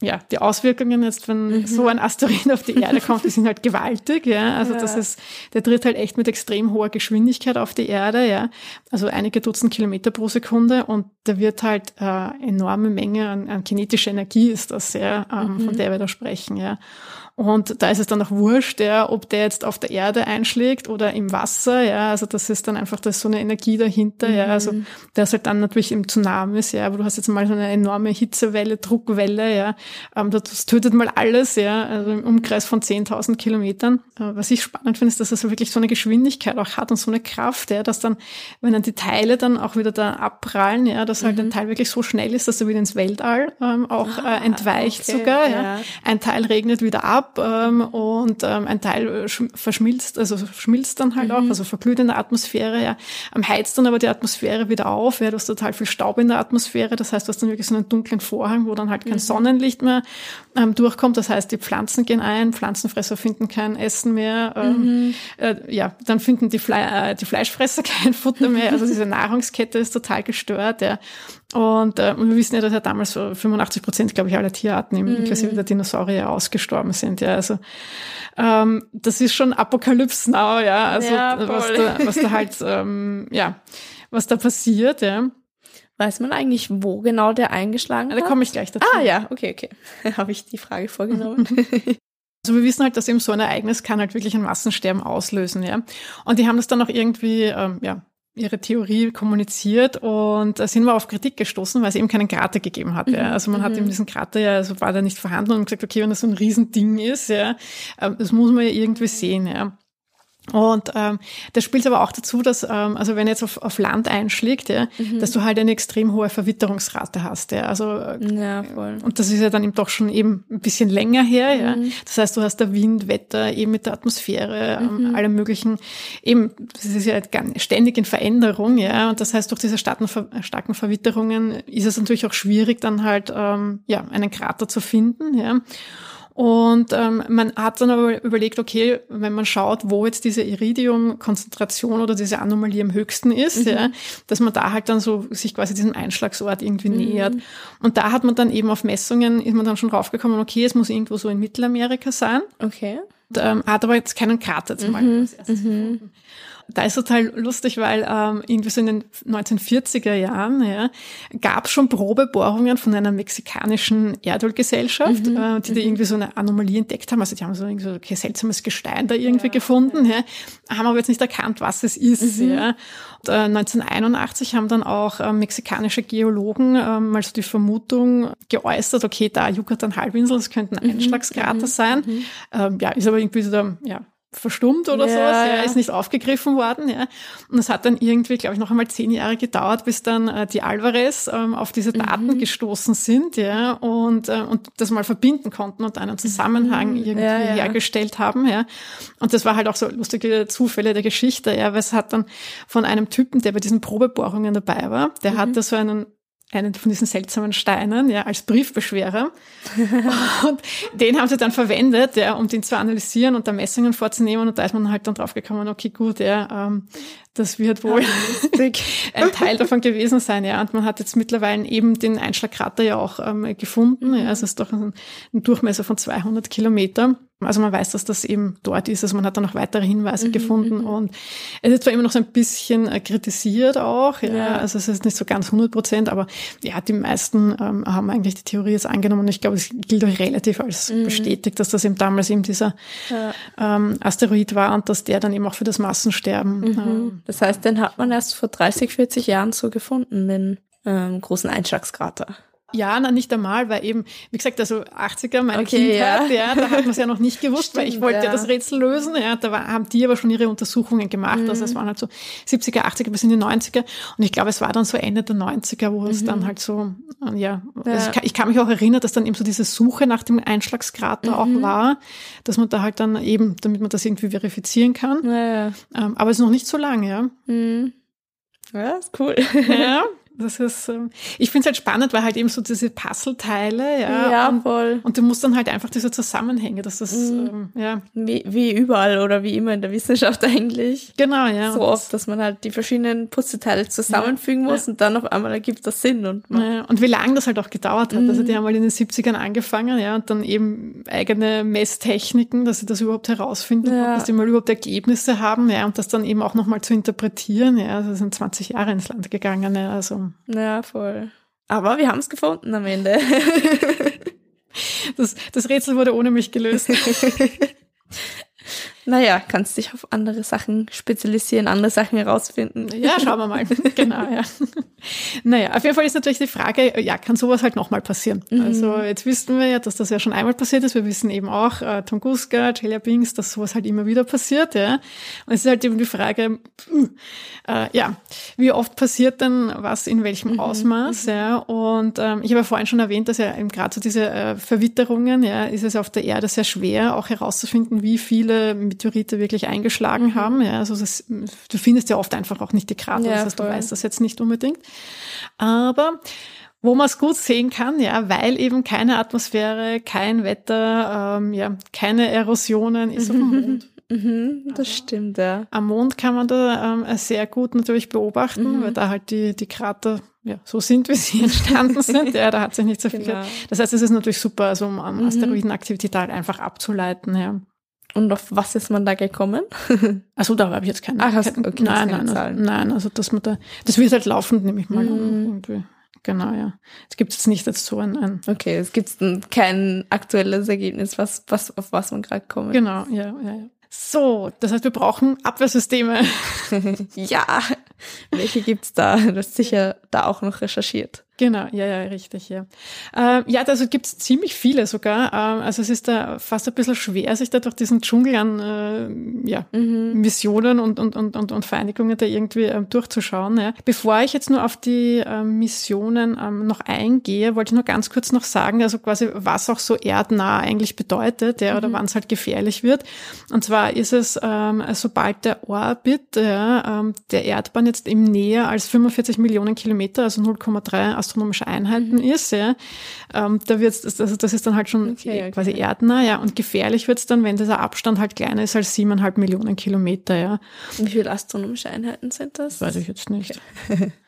Ja, die Auswirkungen jetzt, wenn Mhm. so ein Asteroid auf die Erde kommt, die sind halt gewaltig, ja. Also Ja. das ist, der tritt halt echt mit extrem hoher Geschwindigkeit auf die Erde, ja. Also einige Dutzend Kilometer pro Sekunde und da wird halt äh, enorme Menge an, an kinetischer Energie ist das, ja, ähm, von der wir da sprechen, ja. Und da ist es dann auch wurscht, ja, ob der jetzt auf der Erde einschlägt oder im Wasser, ja, also das ist dann einfach, da ist so eine Energie dahinter, ja, also der ist halt dann natürlich im Tsunamis, ja, aber du hast jetzt mal so eine enorme Hitzewelle, Druckwelle, ja, ähm, das tötet mal alles, ja, also im Umkreis von 10.000 Kilometern. Äh, was ich spannend finde, ist, dass es wirklich so eine Geschwindigkeit auch hat und so eine Kraft, ja, dass dann, wenn dann die Teile dann auch wieder da abprallen, ja, dass halt ein Teil wirklich so schnell ist, dass er wieder ins Weltall ähm, auch äh, entweicht okay, sogar, ja. ja. Ein Teil regnet wieder ab ähm, und ähm, ein Teil schm- verschmilzt, also schmilzt dann halt auch, also verglüht in der Atmosphäre, ja. Heizt dann aber die Atmosphäre wieder auf, ja, du hast total viel Staub in der Atmosphäre, das heißt, du hast dann wirklich so einen dunklen Vorhang, wo dann halt kein Sonnenlicht nicht mehr ähm, durchkommt. Das heißt, die Pflanzen gehen ein, Pflanzenfresser finden kein Essen mehr. Ähm, mhm. äh, ja, dann finden die, Fle äh, die Fleischfresser (laughs) kein Futter mehr. Also diese (laughs) Nahrungskette ist total gestört. Ja. Und äh, wir wissen ja, dass ja damals so 85 Prozent, glaube ich, aller Tierarten, mhm. inklusive der Dinosaurier, ausgestorben sind. Ja, also ähm, das ist schon Apokalypse now, ja. Also ja, was, da, was da halt, (laughs) ähm, ja, was da passiert, ja. Weiß man eigentlich, wo genau der eingeschlagen hat? Da komme ich gleich dazu. Ah ja, okay, okay. (laughs) Habe ich die Frage vorgenommen. (laughs) Also wir wissen halt, dass eben so ein Ereignis kann halt wirklich ein Massensterben auslösen, ja. Und die haben das dann auch irgendwie, ähm, ja, ihre Theorie kommuniziert und da sind wir auf Kritik gestoßen, weil es eben keinen Krater gegeben hat. Ja. Mhm, also man mhm. hat eben diesen Krater ja, also war da nicht vorhanden und gesagt, okay, wenn das so ein Riesending ist, ja, ähm, das muss man ja irgendwie sehen, ja. Und ähm, das spielt aber auch dazu, dass, ähm, also wenn jetzt auf, auf Land einschlägt, ja, mhm. dass du halt eine extrem hohe Verwitterungsrate hast. Ja. Also, ja, voll. Und das ist ja dann eben doch schon eben ein bisschen länger her. Ja. Mhm. Das heißt, du hast da Wind, Wetter, eben mit der Atmosphäre, ähm, mhm. alle möglichen, eben, das ist ja ständig in Veränderung, ja. Und das heißt, durch diese starken, starken Verwitterungen ist es natürlich auch schwierig, dann halt ähm, ja, einen Krater zu finden. Ja. Und ähm, man hat dann aber überlegt, okay, wenn man schaut, wo jetzt diese Iridium-Konzentration oder diese Anomalie am höchsten ist, mhm. ja, dass man da halt dann so sich quasi diesem Einschlagsort irgendwie mhm. nähert. Und da hat man dann eben auf Messungen, ist man dann schon draufgekommen, okay, es muss irgendwo so in Mittelamerika sein. Okay. Und, ähm, hat aber jetzt keinen Krater zum Beispiel. Mhm da ist total lustig, weil ähm, irgendwie so in den 1940er Jahren ja, gab es schon Probebohrungen von einer mexikanischen Erdölgesellschaft, mhm, äh, die da mhm. irgendwie so eine Anomalie entdeckt haben. Also die haben so irgendwie so okay, seltsames Gestein da irgendwie ja, gefunden, ja. ja. haben aber jetzt nicht erkannt, was es ist. Mhm. Ja. Und, äh, 1981 haben dann auch äh, mexikanische Geologen äh, mal so die Vermutung geäußert, okay, da Yucatan-Halbinsel, das könnte ein mhm, Einschlagskrater mhm. sein. Ähm, ja, ist aber irgendwie so da, ja, verstummt oder ja, sowas, ja, ja, ist nicht aufgegriffen worden, ja. Und es hat dann irgendwie, glaube ich, noch einmal zehn Jahre gedauert, bis dann äh, die Alvarez ähm, auf diese Daten mhm. gestoßen sind, ja, und, äh, und das mal verbinden konnten und einen Zusammenhang mhm. irgendwie ja, hergestellt haben, ja. Und das war halt auch so lustige Zufälle der Geschichte, ja, weil es hat dann von einem Typen, der bei diesen Probebohrungen dabei war, der mhm. hatte so einen einen von diesen seltsamen Steinen, ja, als Briefbeschwerer. (laughs) und den haben sie dann verwendet, ja, um den zu analysieren und da Messungen vorzunehmen. Und da ist man halt dann draufgekommen, okay, gut, ja, ähm, das wird wohl (laughs) ein Teil davon gewesen sein, ja. Und man hat jetzt mittlerweile eben den Einschlagkrater ja auch ähm, gefunden. Ja, also es ist doch ein, ein Durchmesser von 200 Kilometer. Also man weiß, dass das eben dort ist. Also man hat dann noch weitere Hinweise mhm, gefunden mhm. und es ist zwar immer noch so ein bisschen äh, kritisiert auch, ja, ja. also es ist nicht so ganz 100 Prozent, aber ja, die meisten ähm, haben eigentlich die Theorie jetzt angenommen und ich glaube, es gilt auch relativ als mhm. bestätigt, dass das eben damals eben dieser ja. ähm, Asteroid war und dass der dann eben auch für das Massensterben. Das heißt, den hat man erst vor 30, 40 Jahren so gefunden, den ähm, großen Einschlagskrater. Ja, na, nicht einmal, weil eben, wie gesagt, also 80er, meine okay, Kindheit, ja. ja da hat man es ja noch nicht gewusst, (laughs) Stimmt, weil ich wollte ja. das Rätsel lösen, ja, da war, haben die aber schon ihre Untersuchungen gemacht, mhm. also es waren halt so 70er, 80er bis in die 90er und ich glaube, es war dann so Ende der 90er, wo mhm. es dann halt so, ja, ja. Also ich, kann, ich, kann, mich auch erinnern, dass dann eben so diese Suche nach dem Einschlagskrater mhm. auch war, dass man da halt dann eben, damit man das irgendwie verifizieren kann, ähm, aber es ist noch nicht so lange, ja. Mhm. Ja, ist cool. Ja, (laughs) das ist, ähm, ich finde es halt spannend, weil halt eben so diese Puzzleteile, ja. Ja, und, voll. Und du musst dann halt einfach diese Zusammenhänge, dass das, mhm. ähm, ja. Wie, wie überall oder wie immer in der Wissenschaft (laughs) eigentlich. Genau, ja. So oft, dass man halt die verschiedenen Puzzleteile zusammenfügen ja, muss ja. und dann auf einmal ergibt das Sinn. Und, ja, und wie lange das halt auch gedauert hat. Mhm. Also die haben mal in den 70ern angefangen, ja, und dann eben eigene Messtechniken, dass sie das überhaupt herausfinden, dass die mal überhaupt Ergebnisse haben, ja, und das dann eben auch nochmal zu interpretieren, ja. Also sind 20 Jahre ins Land gegangen, ja, also. Ja, voll. Aber wir haben es gefunden am Ende. (laughs) das, das Rätsel wurde ohne mich gelöst. (laughs) Naja, kannst dich auf andere Sachen spezialisieren, andere Sachen herausfinden. Ja, schauen wir mal. (laughs) genau, ja. Naja, auf jeden Fall ist natürlich die Frage, ja, kann sowas halt nochmal passieren? Mhm. Also jetzt wissen wir ja, dass das ja schon einmal passiert ist. Wir wissen eben auch, äh, Tunguska, Chelyabinsk, dass sowas halt immer wieder passiert, ja. Und es ist halt eben die Frage, äh, ja, wie oft passiert denn was in welchem mhm. Ausmaß, mhm. ja. Und ähm, ich habe ja vorhin schon erwähnt, dass ja eben gerade so diese äh, Verwitterungen, ja, ist es auf der Erde sehr schwer, auch herauszufinden, wie viele Meteorite wirklich eingeschlagen mhm. haben. Ja, also das, du findest ja oft einfach auch nicht die Krater, ja, das heißt, du weißt das jetzt nicht unbedingt. Aber wo man es gut sehen kann, ja, weil eben keine Atmosphäre, kein Wetter, ähm, ja, keine Erosionen ist auf dem Mond. (laughs) Mhm, das stimmt, ja. Am Mond kann man da ähm, sehr gut natürlich beobachten, Mhm. weil da halt die, die Krater ja, so sind, wie sie (laughs) entstanden sind. Ja, da hat sich nicht so viel. Genau. Das heißt, es ist natürlich super, also um um Mhm. Asteroidenaktivität halt einfach abzuleiten. Ja. Und auf was ist man da gekommen? (laughs) Also da habe ich jetzt keine. Ach, hast- keine okay, nein, keine nein, also, Zahlen. nein, also dass man da, das wird halt laufend, nehme ich mal an, Mhm. irgendwie. Genau, ja. Es gibt jetzt nicht jetzt so ein, ein Okay, es gibt kein aktuelles Ergebnis, was, was, auf was man gerade kommt. genau, ja, ja, ja. So, das heißt, wir brauchen Abwehrsysteme. (laughs) ja, (laughs) welche gibt's da? Du hast sicher da auch noch recherchiert. Genau, ja, ja, richtig, ja. Ähm, ja, also gibt's ziemlich viele sogar. Ähm, also es ist da fast ein bisschen schwer, sich da durch diesen Dschungel an äh, ja, Missionen und, und, und, und, und Vereinigungen da irgendwie ähm, durchzuschauen. Ja. Bevor ich jetzt nur auf die ähm, Missionen ähm, noch eingehe, wollte ich nur ganz kurz noch sagen, also quasi, was auch so erdnah eigentlich bedeutet, ja, oder wann es halt gefährlich wird. Und zwar ist es, ähm, sobald der Orbit ja, der Erdbahn jetzt eben näher als 45 Millionen Kilometer, also 0,3 astronomische Einheiten ist, ja, ähm, da wird's, das, also das ist dann halt schon Okay, okay. quasi erdnah, ja, und gefährlich wird's dann, wenn dieser Abstand halt kleiner ist als siebeneinhalb Millionen Kilometer, ja. Wie viele astronomische Einheiten sind das? Weiß ich jetzt nicht. Ähm, (laughs)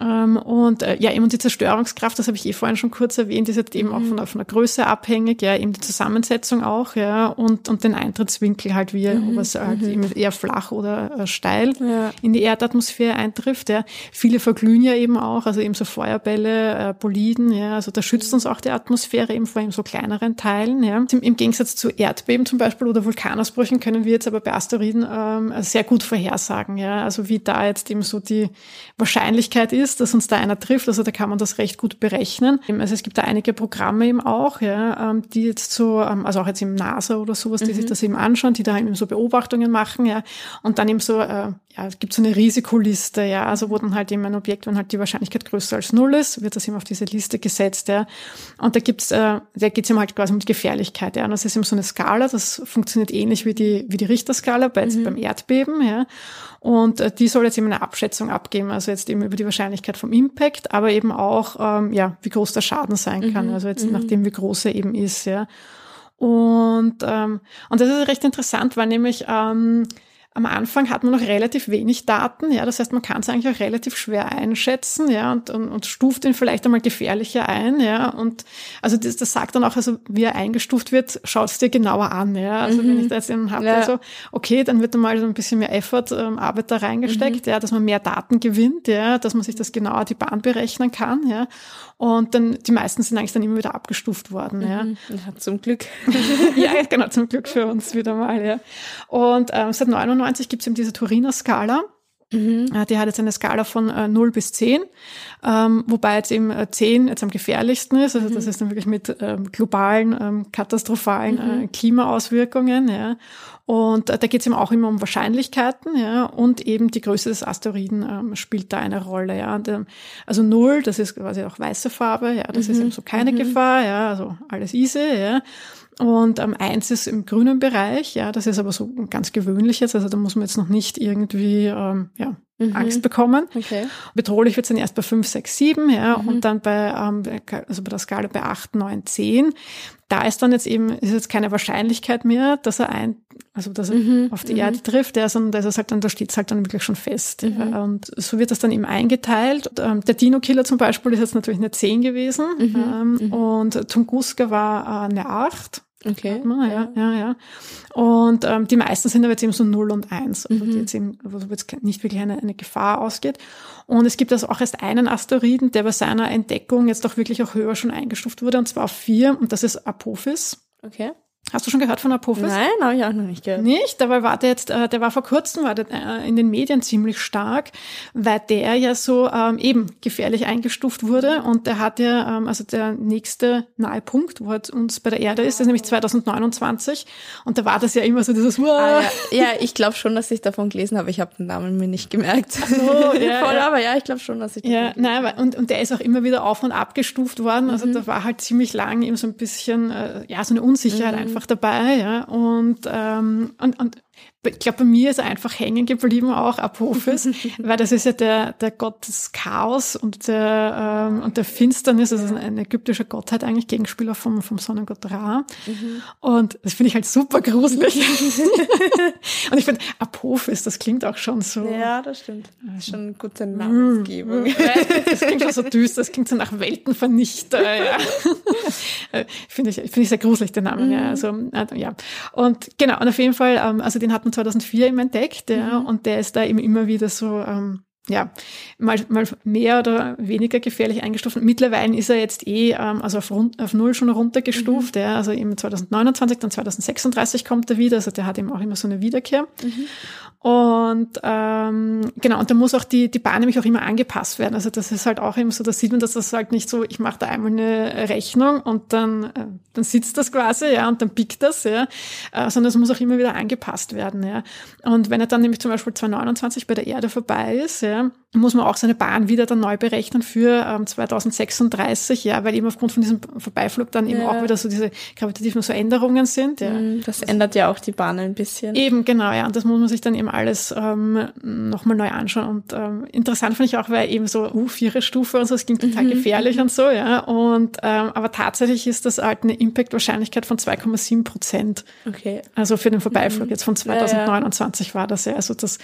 und äh, ja, eben die Zerstörungskraft, das habe ich eh vorhin schon kurz erwähnt, ist jetzt eben auch von der, von der Größe abhängig, ja, eben die Zusammensetzung auch, ja, und, und den Eintrittswinkel halt, wie ob es halt eben eher flach oder äh, steil Ja. in die Erdatmosphäre eintrifft, ja. Viele verglühen ja eben auch, also eben so Feuerbälle, äh, Boliden, ja, also da schützt uns auch die Atmosphäre eben vor eben so kleineren Teilen, ja. Im, Im Gegensatz zu Erdbeben zum Beispiel oder Vulkanausbrüchen können wir jetzt aber bei Asteroiden ähm, sehr gut vorhersagen, ja, also wie da jetzt eben so die Wahrscheinlichkeit ist, dass uns da einer trifft, also da kann man das recht gut berechnen. Also es gibt da einige Programme eben auch, ja, ähm, die jetzt so, ähm, also auch jetzt im NASA oder sowas, die sich das eben anschauen, die da eben so Beobachtungen machen, ja, und dann eben so, äh, ja, es gibt so eine Risikoliste, ja, also wo dann halt eben ein Objekt, wenn halt die Wahrscheinlichkeit größer als null ist, wird das eben auf diese Liste gesetzt, ja. Und da gibt's, äh, da geht's eben halt quasi um die Gefährlichkeit, ja. Und das ist eben so eine Skala, das funktioniert ähnlich wie die, wie die Richterskala bei, jetzt beim Erdbeben, ja. Und äh, die soll jetzt eben eine Abschätzung abgeben, also jetzt eben über die Wahrscheinlichkeit vom Impact, aber eben auch, ähm, ja, wie groß der Schaden sein kann, also jetzt nachdem wie groß er eben ist, ja. Und, ähm, und das ist recht interessant, weil nämlich ähm, am Anfang hat man noch relativ wenig Daten, ja, das heißt, man kann es eigentlich auch relativ schwer einschätzen, ja, und, und, und stuft ihn vielleicht einmal gefährlicher ein, ja, und also das, das sagt dann auch, also wie er eingestuft wird, schaut es dir genauer an, ja, also wenn ich da jetzt einen habe, Ja. also okay, dann wird da mal so ein bisschen mehr Effort, ähm, Arbeit da reingesteckt, ja, dass man mehr Daten gewinnt, ja, dass man sich das genauer die Bahn berechnen kann, ja, und dann die meisten sind eigentlich dann immer wieder abgestuft worden, ja. Ja, zum Glück. (laughs) ja, genau, zum Glück für uns wieder mal, ja. Und ähm, seit 99 gibt es eben diese Turiner Skala. Äh, Die hat jetzt eine Skala von äh, 0 bis 10, ähm, wobei jetzt eben äh, 10 jetzt am gefährlichsten ist. Also das ist dann wirklich mit ähm, globalen, ähm, katastrophalen äh, Klimaauswirkungen. Ja. Und äh, da geht es eben auch immer um Wahrscheinlichkeiten, ja, und eben die Größe des Asteroiden ähm, spielt da eine Rolle, ja. Und, ähm, also null, das ist quasi auch weiße Farbe, ja, das ist eben so keine Gefahr, ja, also alles easy, ja. Und ähm, eins ist im grünen Bereich, ja, das ist aber so ganz gewöhnlich jetzt, also da muss man jetzt noch nicht irgendwie ähm, ja, Angst bekommen. Okay. Bedrohlich wird es dann erst bei 5, 6, 7, ja, und dann bei, ähm, also bei der Skala bei 8, 9, 10. Da ist dann jetzt eben, ist jetzt keine Wahrscheinlichkeit mehr, dass er ein, also dass er auf die Erde trifft, ja, sondern da ist es halt dann, da steht es halt dann wirklich schon fest. Ja, und so wird das dann eben eingeteilt. Und, ähm, der Dino-Killer zum Beispiel ist jetzt natürlich eine 10 gewesen. Ähm, Und Tunguska war äh, eine 8. Okay. Ja, ja, ja, ja. Und ähm, die meisten sind aber jetzt eben so 0 und 1, also die jetzt eben, wo jetzt nicht wirklich eine, eine Gefahr ausgeht. Und es gibt also auch erst einen Asteroiden, der bei seiner Entdeckung jetzt auch wirklich auch höher schon eingestuft wurde, und zwar auf 4, und das ist Apophis. Okay. Hast du schon gehört von Apophis? Nein, habe ich auch noch nicht gehört. Nicht, dabei war der jetzt, äh, der war vor kurzem, war der äh, in den Medien ziemlich stark, weil der ja so ähm, eben gefährlich eingestuft wurde und der hat ja, ähm, also der nächste nahe Punkt, wo er uns bei der Erde ist, ist nämlich 2029 und da war das ja immer so dieses, Ah, wow, ja, ja, ich glaube schon, dass ich davon gelesen habe. Ich habe den Namen mir nicht gemerkt. so, ja, (laughs) Voll, ja. aber ja, ich glaube schon, dass ich davon Ja, nein, und, und der ist auch immer wieder auf und ab gestuft worden. Also da war halt ziemlich lang eben so ein bisschen, äh, ja, so eine Unsicherheit einfach dabei, ja. Und, ähm, und, und ich glaube, bei mir ist er einfach hängen geblieben, auch Apophis, (laughs) weil das ist ja der, der Gott des Chaos und der, ähm, und der Finsternis, also ein ägyptischer Gottheit eigentlich, Gegenspieler vom, vom Sonnengott Ra. Mhm. Und das finde ich halt super gruselig. (laughs) und ich finde, Apophis, das klingt auch schon so. Ja, das stimmt. Das ist schon eine gute Namensgebung. das klingt schon so düster, das klingt so nach Weltenvernichter, ja. (laughs) finde ich, finde ich sehr gruselig, den Namen, mhm. ja. Also, äh, ja. Und genau, und auf jeden Fall, ähm, also den hat man 2004 eben entdeckt, ja, mhm. und der ist da eben immer wieder so, ähm, ja, mal, mal mehr oder weniger gefährlich eingestuft. Mittlerweile ist er jetzt eh ähm, also auf, rund, auf null schon runtergestuft. Mhm. Ja, also eben 2029, dann 2036 kommt er wieder. Also der hat eben auch immer so eine Wiederkehr. Mhm. Und ähm, genau, und da muss auch die, die Bahn nämlich auch immer angepasst werden. Also das ist halt auch eben so, da sieht man, dass das halt nicht so, ich mache da einmal eine Rechnung und dann, äh, dann sitzt das quasi, ja, und dann pickt das, ja, äh, sondern es muss auch immer wieder angepasst werden, ja. Und wenn er dann nämlich zum Beispiel 2029 bei der Erde vorbei ist, ja, muss man auch seine Bahn wieder dann neu berechnen für ähm, 2036, ja, weil eben aufgrund von diesem Vorbeiflug dann eben ja. auch wieder so diese gravitativen so Änderungen sind. Ja. Mhm, das ändert ja auch die Bahn ein bisschen. Eben, genau, ja. Und das muss man sich dann eben alles ähm, nochmal neu anschauen. Und ähm, interessant finde ich auch, weil eben so, uh, vierte Stufe und so, das klingt total mhm. gefährlich und so, ja. Und ähm, aber tatsächlich ist das halt eine Impact-Wahrscheinlichkeit von 2,7 Prozent. Okay. Also für den Vorbeiflug mhm. jetzt von 2029 ja, ja. war das ja. Also das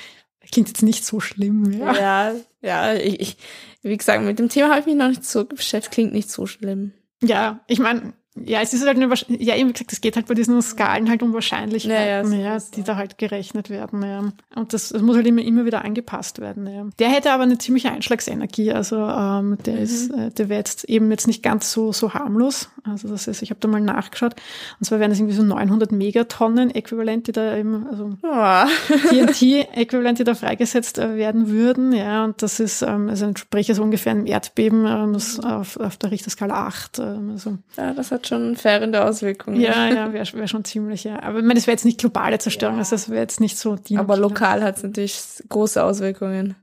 Klingt jetzt nicht so schlimm, ja. Ja, ja ich, ich wie gesagt, mit dem Thema habe ich mich noch nicht so beschäftigt, klingt nicht so schlimm. Ja, ich meine, ja, es ist halt eine, ja, eben gesagt, es geht halt bei diesen Skalen halt um Wahrscheinlichkeiten, ja, ja, die da halt gerechnet werden, ja. Und das, das muss halt immer, immer wieder angepasst werden, ja. Der hätte aber eine ziemliche Einschlagsenergie, also ähm, der mhm. ist, äh, der wäre jetzt eben jetzt nicht ganz so so harmlos. Also das ist, ich habe da mal nachgeschaut, und zwar wären das irgendwie so 900 Megatonnen Äquivalent, die da eben, also oh. TNT-Äquivalent, die da freigesetzt äh, werden würden, ja. Und das ist, ähm, also entspricht so ungefähr einem Erdbeben ähm, auf, auf der Richterskala 8. Ähm, also. Ja, das hat schon verheerende Auswirkungen. Ja, ja, wäre wär schon ziemlich, ja. Aber ich meine, das wäre jetzt nicht globale Zerstörung, ja. also das wäre jetzt nicht so die. Aber lokal hat es natürlich große Auswirkungen.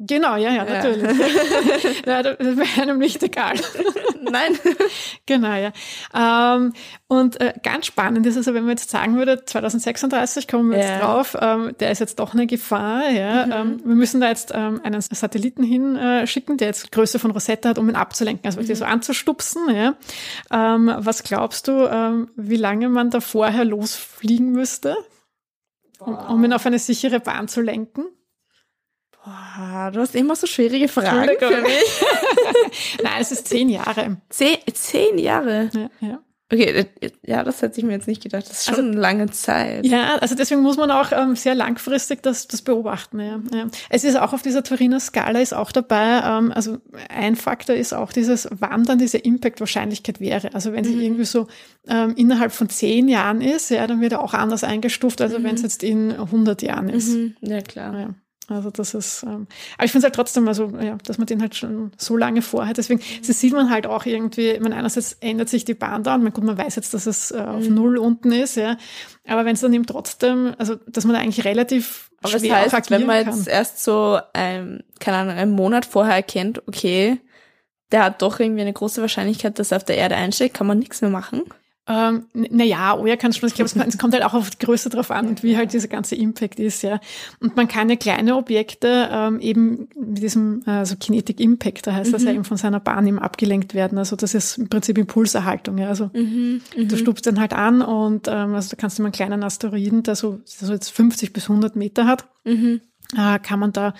Genau, ja, ja, natürlich. (laughs) ja, das wäre einem nicht egal. (laughs) Nein. genau, ja. Ähm, und äh, ganz spannend ist also, wenn man jetzt sagen würde, 2036 kommen wir ja. jetzt drauf, ähm, der ist jetzt doch eine Gefahr. Ja. Mhm. Ähm, wir müssen da jetzt ähm, einen Satelliten hinschicken, äh, der jetzt Größe von Rosetta hat, um ihn abzulenken, also mhm. so anzustupsen. Ja. Ähm, was glaubst du, ähm, wie lange man da vorher losfliegen müsste, um, um ihn auf eine sichere Bahn zu lenken? Boah, du hast immer so schwierige Fragen für mich. (laughs) Nein, es ist zehn Jahre. Zehn, zehn Jahre? Ja, ja. Okay, ja, das hätte ich mir jetzt nicht gedacht. Das ist schon also, eine lange Zeit. Ja, also deswegen muss man auch ähm, sehr langfristig das, das beobachten. Ja. ja. Es ist auch auf dieser Turiner Skala ist auch dabei, ähm, also ein Faktor ist auch dieses, wann dann diese Impact-Wahrscheinlichkeit wäre. Also wenn sie mhm. irgendwie so ähm, innerhalb von zehn Jahren ist, ja, dann wird er auch anders eingestuft, also mhm. wenn es jetzt in 100 Jahren ist. Mhm. Ja, klar. Ja. Also das ist, ähm, aber ich finde es halt trotzdem, also ja, dass man den halt schon so lange vorhat. Deswegen, mhm. das sieht man halt auch irgendwie, ich meine, einerseits ändert sich die Bahn da und man, gut, man weiß jetzt, dass es äh, auf mhm. Null unten ist, ja. Aber wenn es dann eben trotzdem, also dass man da eigentlich relativ aber schwer das heißt, wenn man jetzt erst so, ähm, keine Ahnung, einen Monat vorher erkennt, okay, der hat doch irgendwie eine große Wahrscheinlichkeit, dass er auf der Erde einsteigt, kann man nichts mehr machen. Ähm, naja, oh ja, kann schon. Ich glaube, es, kommt halt auch auf die Größe drauf an und wie halt dieser ganze Impact ist, ja. Und man kann ja kleine Objekte ähm, eben mit diesem also Kinetic Impact, da heißt mhm. das ja mhm. eben von seiner Bahn eben abgelenkt werden. Also das ist im Prinzip Impulserhaltung, ja. Also mhm. Mhm. du stupst den halt an und ähm, also da kannst du mal einen kleinen Asteroiden, der so, so jetzt 50 bis 100 Meter hat. Mhm äh, kann man da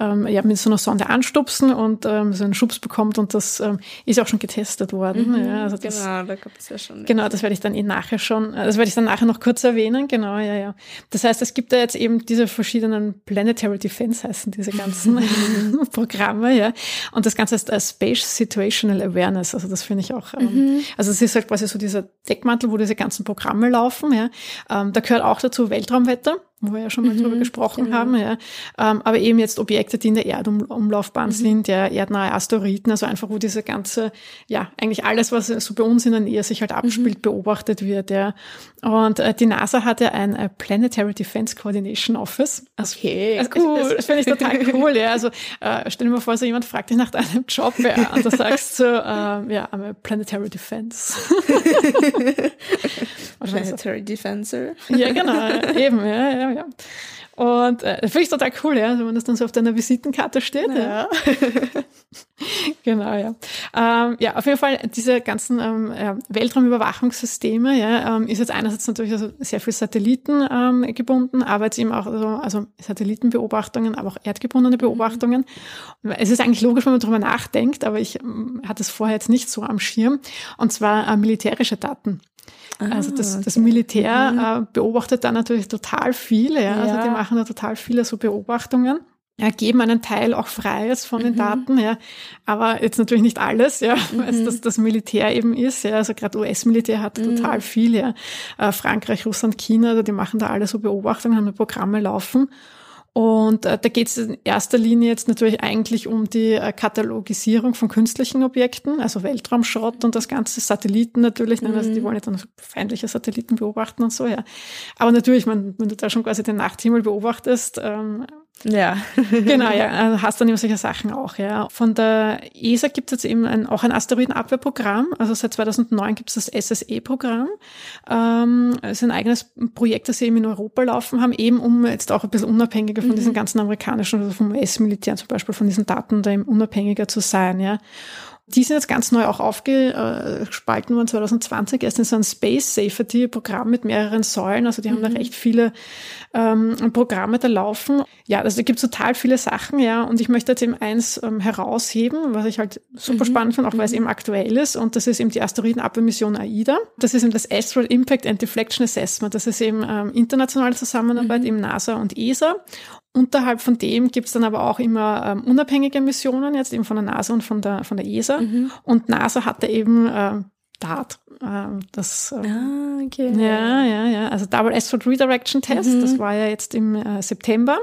ähm, ja, mit so einer Sonde anstupsen und ähm, so einen Schubs bekommt und das ähm, ist auch schon getestet worden. Mhm, ja, also das, genau, da gab es ja schon. Genau, das werde ich dann eh nachher schon, äh, das werde ich dann nachher noch kurz erwähnen, genau, ja, ja. Das heißt, es gibt da jetzt eben diese verschiedenen Planetary Defense heißen diese ganzen (laughs) (laughs) Programme, ja. Und das Ganze heißt uh, Space Situational Awareness, also das finde ich auch, ähm, mhm. also es ist halt quasi so dieser Deckmantel, wo diese ganzen Programme laufen, ja. Ähm, da gehört auch dazu Weltraumwetter wo wir ja schon mal mhm, drüber gesprochen genau. haben, ja. Ähm, aber eben jetzt Objekte, die in der Erdumlaufbahn mhm. sind, ja, erdnahe Asteroiden, also einfach, wo diese ganze, ja, eigentlich alles, was so bei uns in der Nähe sich halt mhm. abspielt, mhm. beobachtet wird, ja. Und äh, die NASA hat ja ein äh, Planetary Defense Coordination Office. Also, okay, also, cool. Das, das finde ich total cool, ja. Also äh, stell dir mal vor, so jemand fragt dich nach deinem Job, ja, und da sagst du, äh, ja, I'm a Planetary Defense. (laughs) Planetary Defensor. Ja, genau, eben, ja, ja, ja. Und äh, finde ich total cool, ja, wenn das dann so auf deiner Visitenkarte steht. Ja. ja. (laughs) genau, ja. Ähm, ja, auf jeden Fall diese ganzen ähm, Weltraumüberwachungssysteme, ja, ähm, ist jetzt einerseits natürlich also sehr viel Satelliten ähm, gebunden, aber jetzt eben auch also, also Satellitenbeobachtungen, aber auch erdgebundene Beobachtungen. Mhm. Es ist eigentlich logisch, wenn man darüber nachdenkt, aber ich ähm, hatte es vorher jetzt nicht so am Schirm. Und zwar äh, militärische Daten. Also das, ah, das Militär mhm. äh, beobachtet da natürlich total viele. Ja? Also die machen da total viele so Beobachtungen. Ja, geben einen Teil auch frei jetzt von den mhm. Daten, ja, aber jetzt natürlich nicht alles, ja, mhm. (laughs) weil es das, das Militär eben ist, ja, also gerade US-Militär hat mhm. total viel, ja, äh, Frankreich, Russland, China, also die machen da alle so Beobachtungen, haben Programme laufen und äh, da geht es in erster Linie jetzt natürlich eigentlich um die äh, Katalogisierung von künstlichen Objekten, also Weltraumschrott und das ganze Satelliten natürlich. Mhm. Also die mhm. wollen ja dann feindliche Satelliten beobachten und so, ja. Aber natürlich, man, wenn du da schon quasi den Nachthimmel beobachtest, ähm, ja. (laughs) genau, ja, äh, hast dann eben solche Sachen auch, ja. Von der ESA gibt es jetzt eben ein, auch ein Asteroidenabwehrprogramm. Also seit 2009 gibt es das SSE-Programm. Ähm, es ist ein eigenes Projekt, das sie eben in Europa laufen haben, eben um jetzt auch ein bisschen unabhängiger von mhm. diesen ganzen amerikanischen, also vom US-Militär zum Beispiel, von diesen Daten da eben unabhängiger zu sein, ja. Die sind jetzt ganz neu auch aufgespalten worden 2020 erst in so ein Space Safety Programm mit mehreren Säulen. Also die haben mhm. da recht viele ähm, Programme da laufen. Ja, also da gibt es total viele Sachen, ja. Und ich möchte jetzt eben eins ähm, herausheben, was ich halt super mhm. spannend finde, auch weil es mhm. eben aktuell ist. Und das ist eben die Asteroidenabwehrmission AIDA. Das ist eben das Astral Impact and Deflection Assessment. Das ist eben ähm, internationale Zusammenarbeit mhm. im NASA und ESA. Unterhalb von dem gibt's dann aber auch immer ähm, unabhängige Missionen, jetzt eben von der NASA und von der, von der ESA. Mhm. Und NASA hatte eben äh, DART. Äh, das, äh, ah, okay. Ja, ja, ja. Also Double Astral Redirection Test, mhm. das war ja jetzt im äh, September.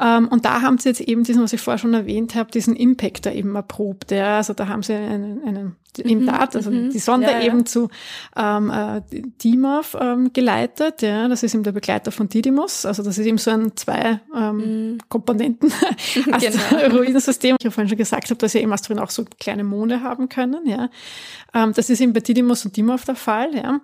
Ähm, und da haben sie jetzt eben diesen, was ich vorher schon erwähnt habe, diesen Impactor eben erprobt. Ja. Also da haben sie einen, einen im mhm, DART, also mhm. die Sonde ja, ja. eben zu ähm, äh, DIMAF ähm, geleitet. Ja, das ist eben der Begleiter von Didymos. Also das ist eben so ein zwei ähm, mhm. Komponenten (laughs) (laughs) genau. Asteroidensystem. Ich habe vorhin schon gesagt habe, dass ja eben Asteroiden auch so kleine Monde haben können. Ja, ähm, das ist eben bei Didymos und DIMAF der Fall. Ja.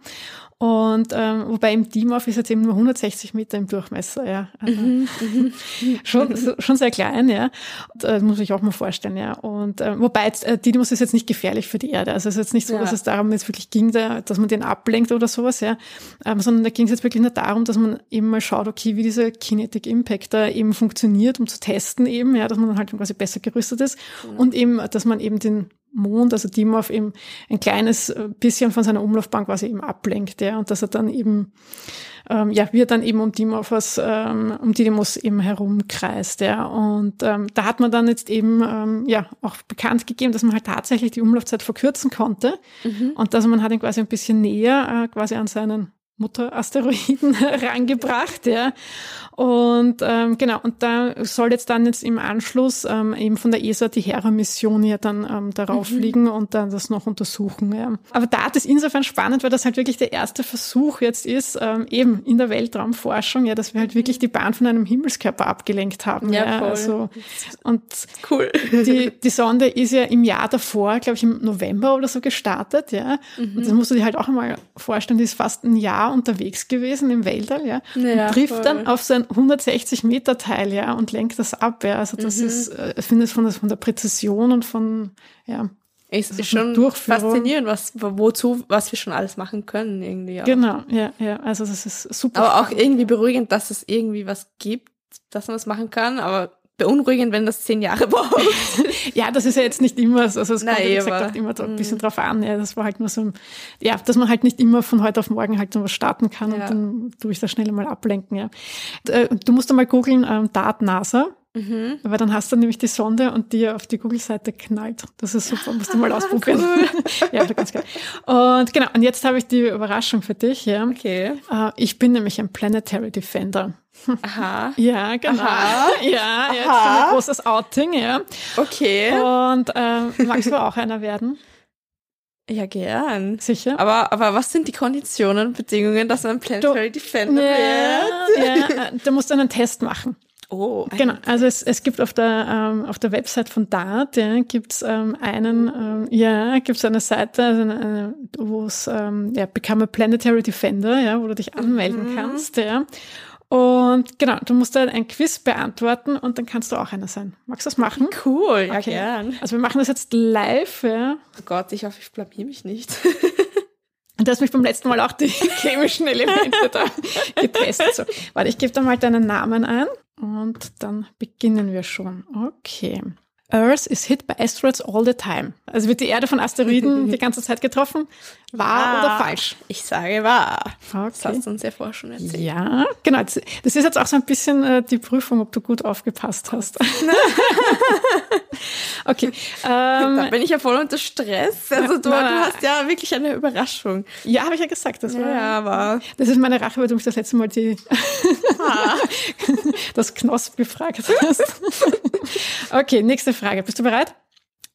Und ähm, wobei im Dimorph ist jetzt eben nur 160 Meter im Durchmesser, ja. Also mhm, mhm. (laughs) schon, schon sehr klein, ja. Und, äh, muss ich auch mal vorstellen, ja. Und äh, wobei jetzt, äh, Didymos ist jetzt nicht gefährlich für die Erde. Also es ist jetzt nicht so, ja. dass es darum jetzt wirklich ging, da, dass man den ablenkt oder sowas, ja. Ähm, sondern da ging es jetzt wirklich nur darum, dass man eben mal schaut, okay, wie diese Kinetic Impact da eben funktioniert, um zu testen eben, ja, dass man dann halt quasi besser gerüstet ist. Mhm. Und eben, dass man eben den Mond, also Dimorph eben ein kleines äh, bisschen von seiner Umlaufbahn quasi eben ablenkt, ja, und dass er dann eben, ähm, ja, wie er dann eben um Dimorph was, ähm, um Didymos eben herumkreist, ja, und ähm, da hat man dann jetzt eben, ähm, ja, auch bekannt gegeben, dass man halt tatsächlich die Umlaufzeit verkürzen konnte mhm. und dass man hat ihn quasi ein bisschen näher äh, quasi an seinen Mutterasteroiden (laughs) rangebracht, ja. Und ähm, genau, und da soll jetzt dann jetzt im Anschluss ähm, eben von der ESA die Hera-Mission ja dann ähm, darauf mhm. liegen und dann das noch untersuchen. Ja. Aber da ist insofern spannend, weil das halt wirklich der erste Versuch jetzt ist, ähm, eben in der Weltraumforschung, ja, dass wir halt wirklich die Bahn von einem Himmelskörper abgelenkt haben. Ja, ja. Voll. Also, und cool. Die, die Sonde ist ja im Jahr davor, glaube ich, im November oder so gestartet, ja. Mhm. Und das musst du dir halt auch einmal vorstellen, die ist fast ein Jahr unterwegs gewesen im Weltall, ja. ja trifft voll. dann auf so ein 160 Meter Teil, ja, und lenkt das ab, ja. Also das mhm. ist, äh, ich finde es von, von der Präzision und von, ja. Es ist schon faszinierend, was, wozu, was wir schon alles machen können, irgendwie. Auch. Genau, ja, ja. Also das ist super. Aber auch irgendwie beruhigend, dass es irgendwie was gibt, dass man das machen kann, aber beunruhigend, wenn das zehn Jahre braucht. (laughs) ja, das ist ja jetzt nicht immer so. Also es kommt, wie gesagt, auch immer ein bisschen mm. drauf an. Ja, das war halt nur so, ja, dass man halt nicht immer von heute auf morgen halt so was starten kann ja. und dann tue ich das schnell mal ablenken. Ja. Äh, du musst einmal googeln, ähm, Dart NASA. Mhm. Weil dann hast du nämlich die Sonde und die auf die Google-Seite knallt. Das ist super, musst du mal (laughs) ah, ausprobieren. Cool. (laughs) ja, ganz geil. Und genau, und jetzt habe ich die Überraschung für dich. Ja. Okay. Äh, ich bin nämlich ein Planetary Defender. Aha. (laughs) Ja, genau. Aha. (laughs) Ja, jetzt Aha. ein großes Outing, ja. Okay. Und äh, magst du auch einer werden? Ja, gern. Sicher. Aber, aber was sind die Konditionen und Bedingungen, dass man Planetary Defender ja, wird? Ja, du musst einen Test machen. Oh, Genau, also es, es gibt auf der, ähm, auf der Website von DART, ja, gibt's ähm, einen, ähm, ja, gibt's eine Seite, also eine, wo es, ähm, ja, Become a Planetary Defender, ja, wo du dich anmelden kannst, ja. Und genau, du musst dann ein Quiz beantworten und dann kannst du auch einer sein. Magst du das machen? (laughs) cool, ja Okay. gern. Also wir machen das jetzt live, ja. Oh Gott, ich hoffe, ich blamier mich nicht. Und (laughs) du hast mich beim letzten Mal auch die (laughs) chemischen Elemente da getestet. So, warte, ich gebe da mal deinen Namen ein und dann beginnen wir schon. Okay. Earth is hit by asteroids all the time. Also wird die Erde von Asteroiden (laughs) die ganze Zeit getroffen? Wahr oder falsch? Ich sage wahr. Das Okay. hast du uns ja vorher schon erzählt. Ja, genau. Das das ist jetzt auch so ein bisschen äh, die Prüfung, ob du gut aufgepasst hast. (laughs) (laughs) okay. Da Ähm, bin ich ja voll unter Stress. Also du, nein, du hast ja wirklich eine Überraschung. ja, habe ich ja gesagt. Das, war, Ja, aber das ist meine Rache, weil du mich das letzte Mal die, das Knosp gefragt hast. okay, nächste Frage. Bist du bereit?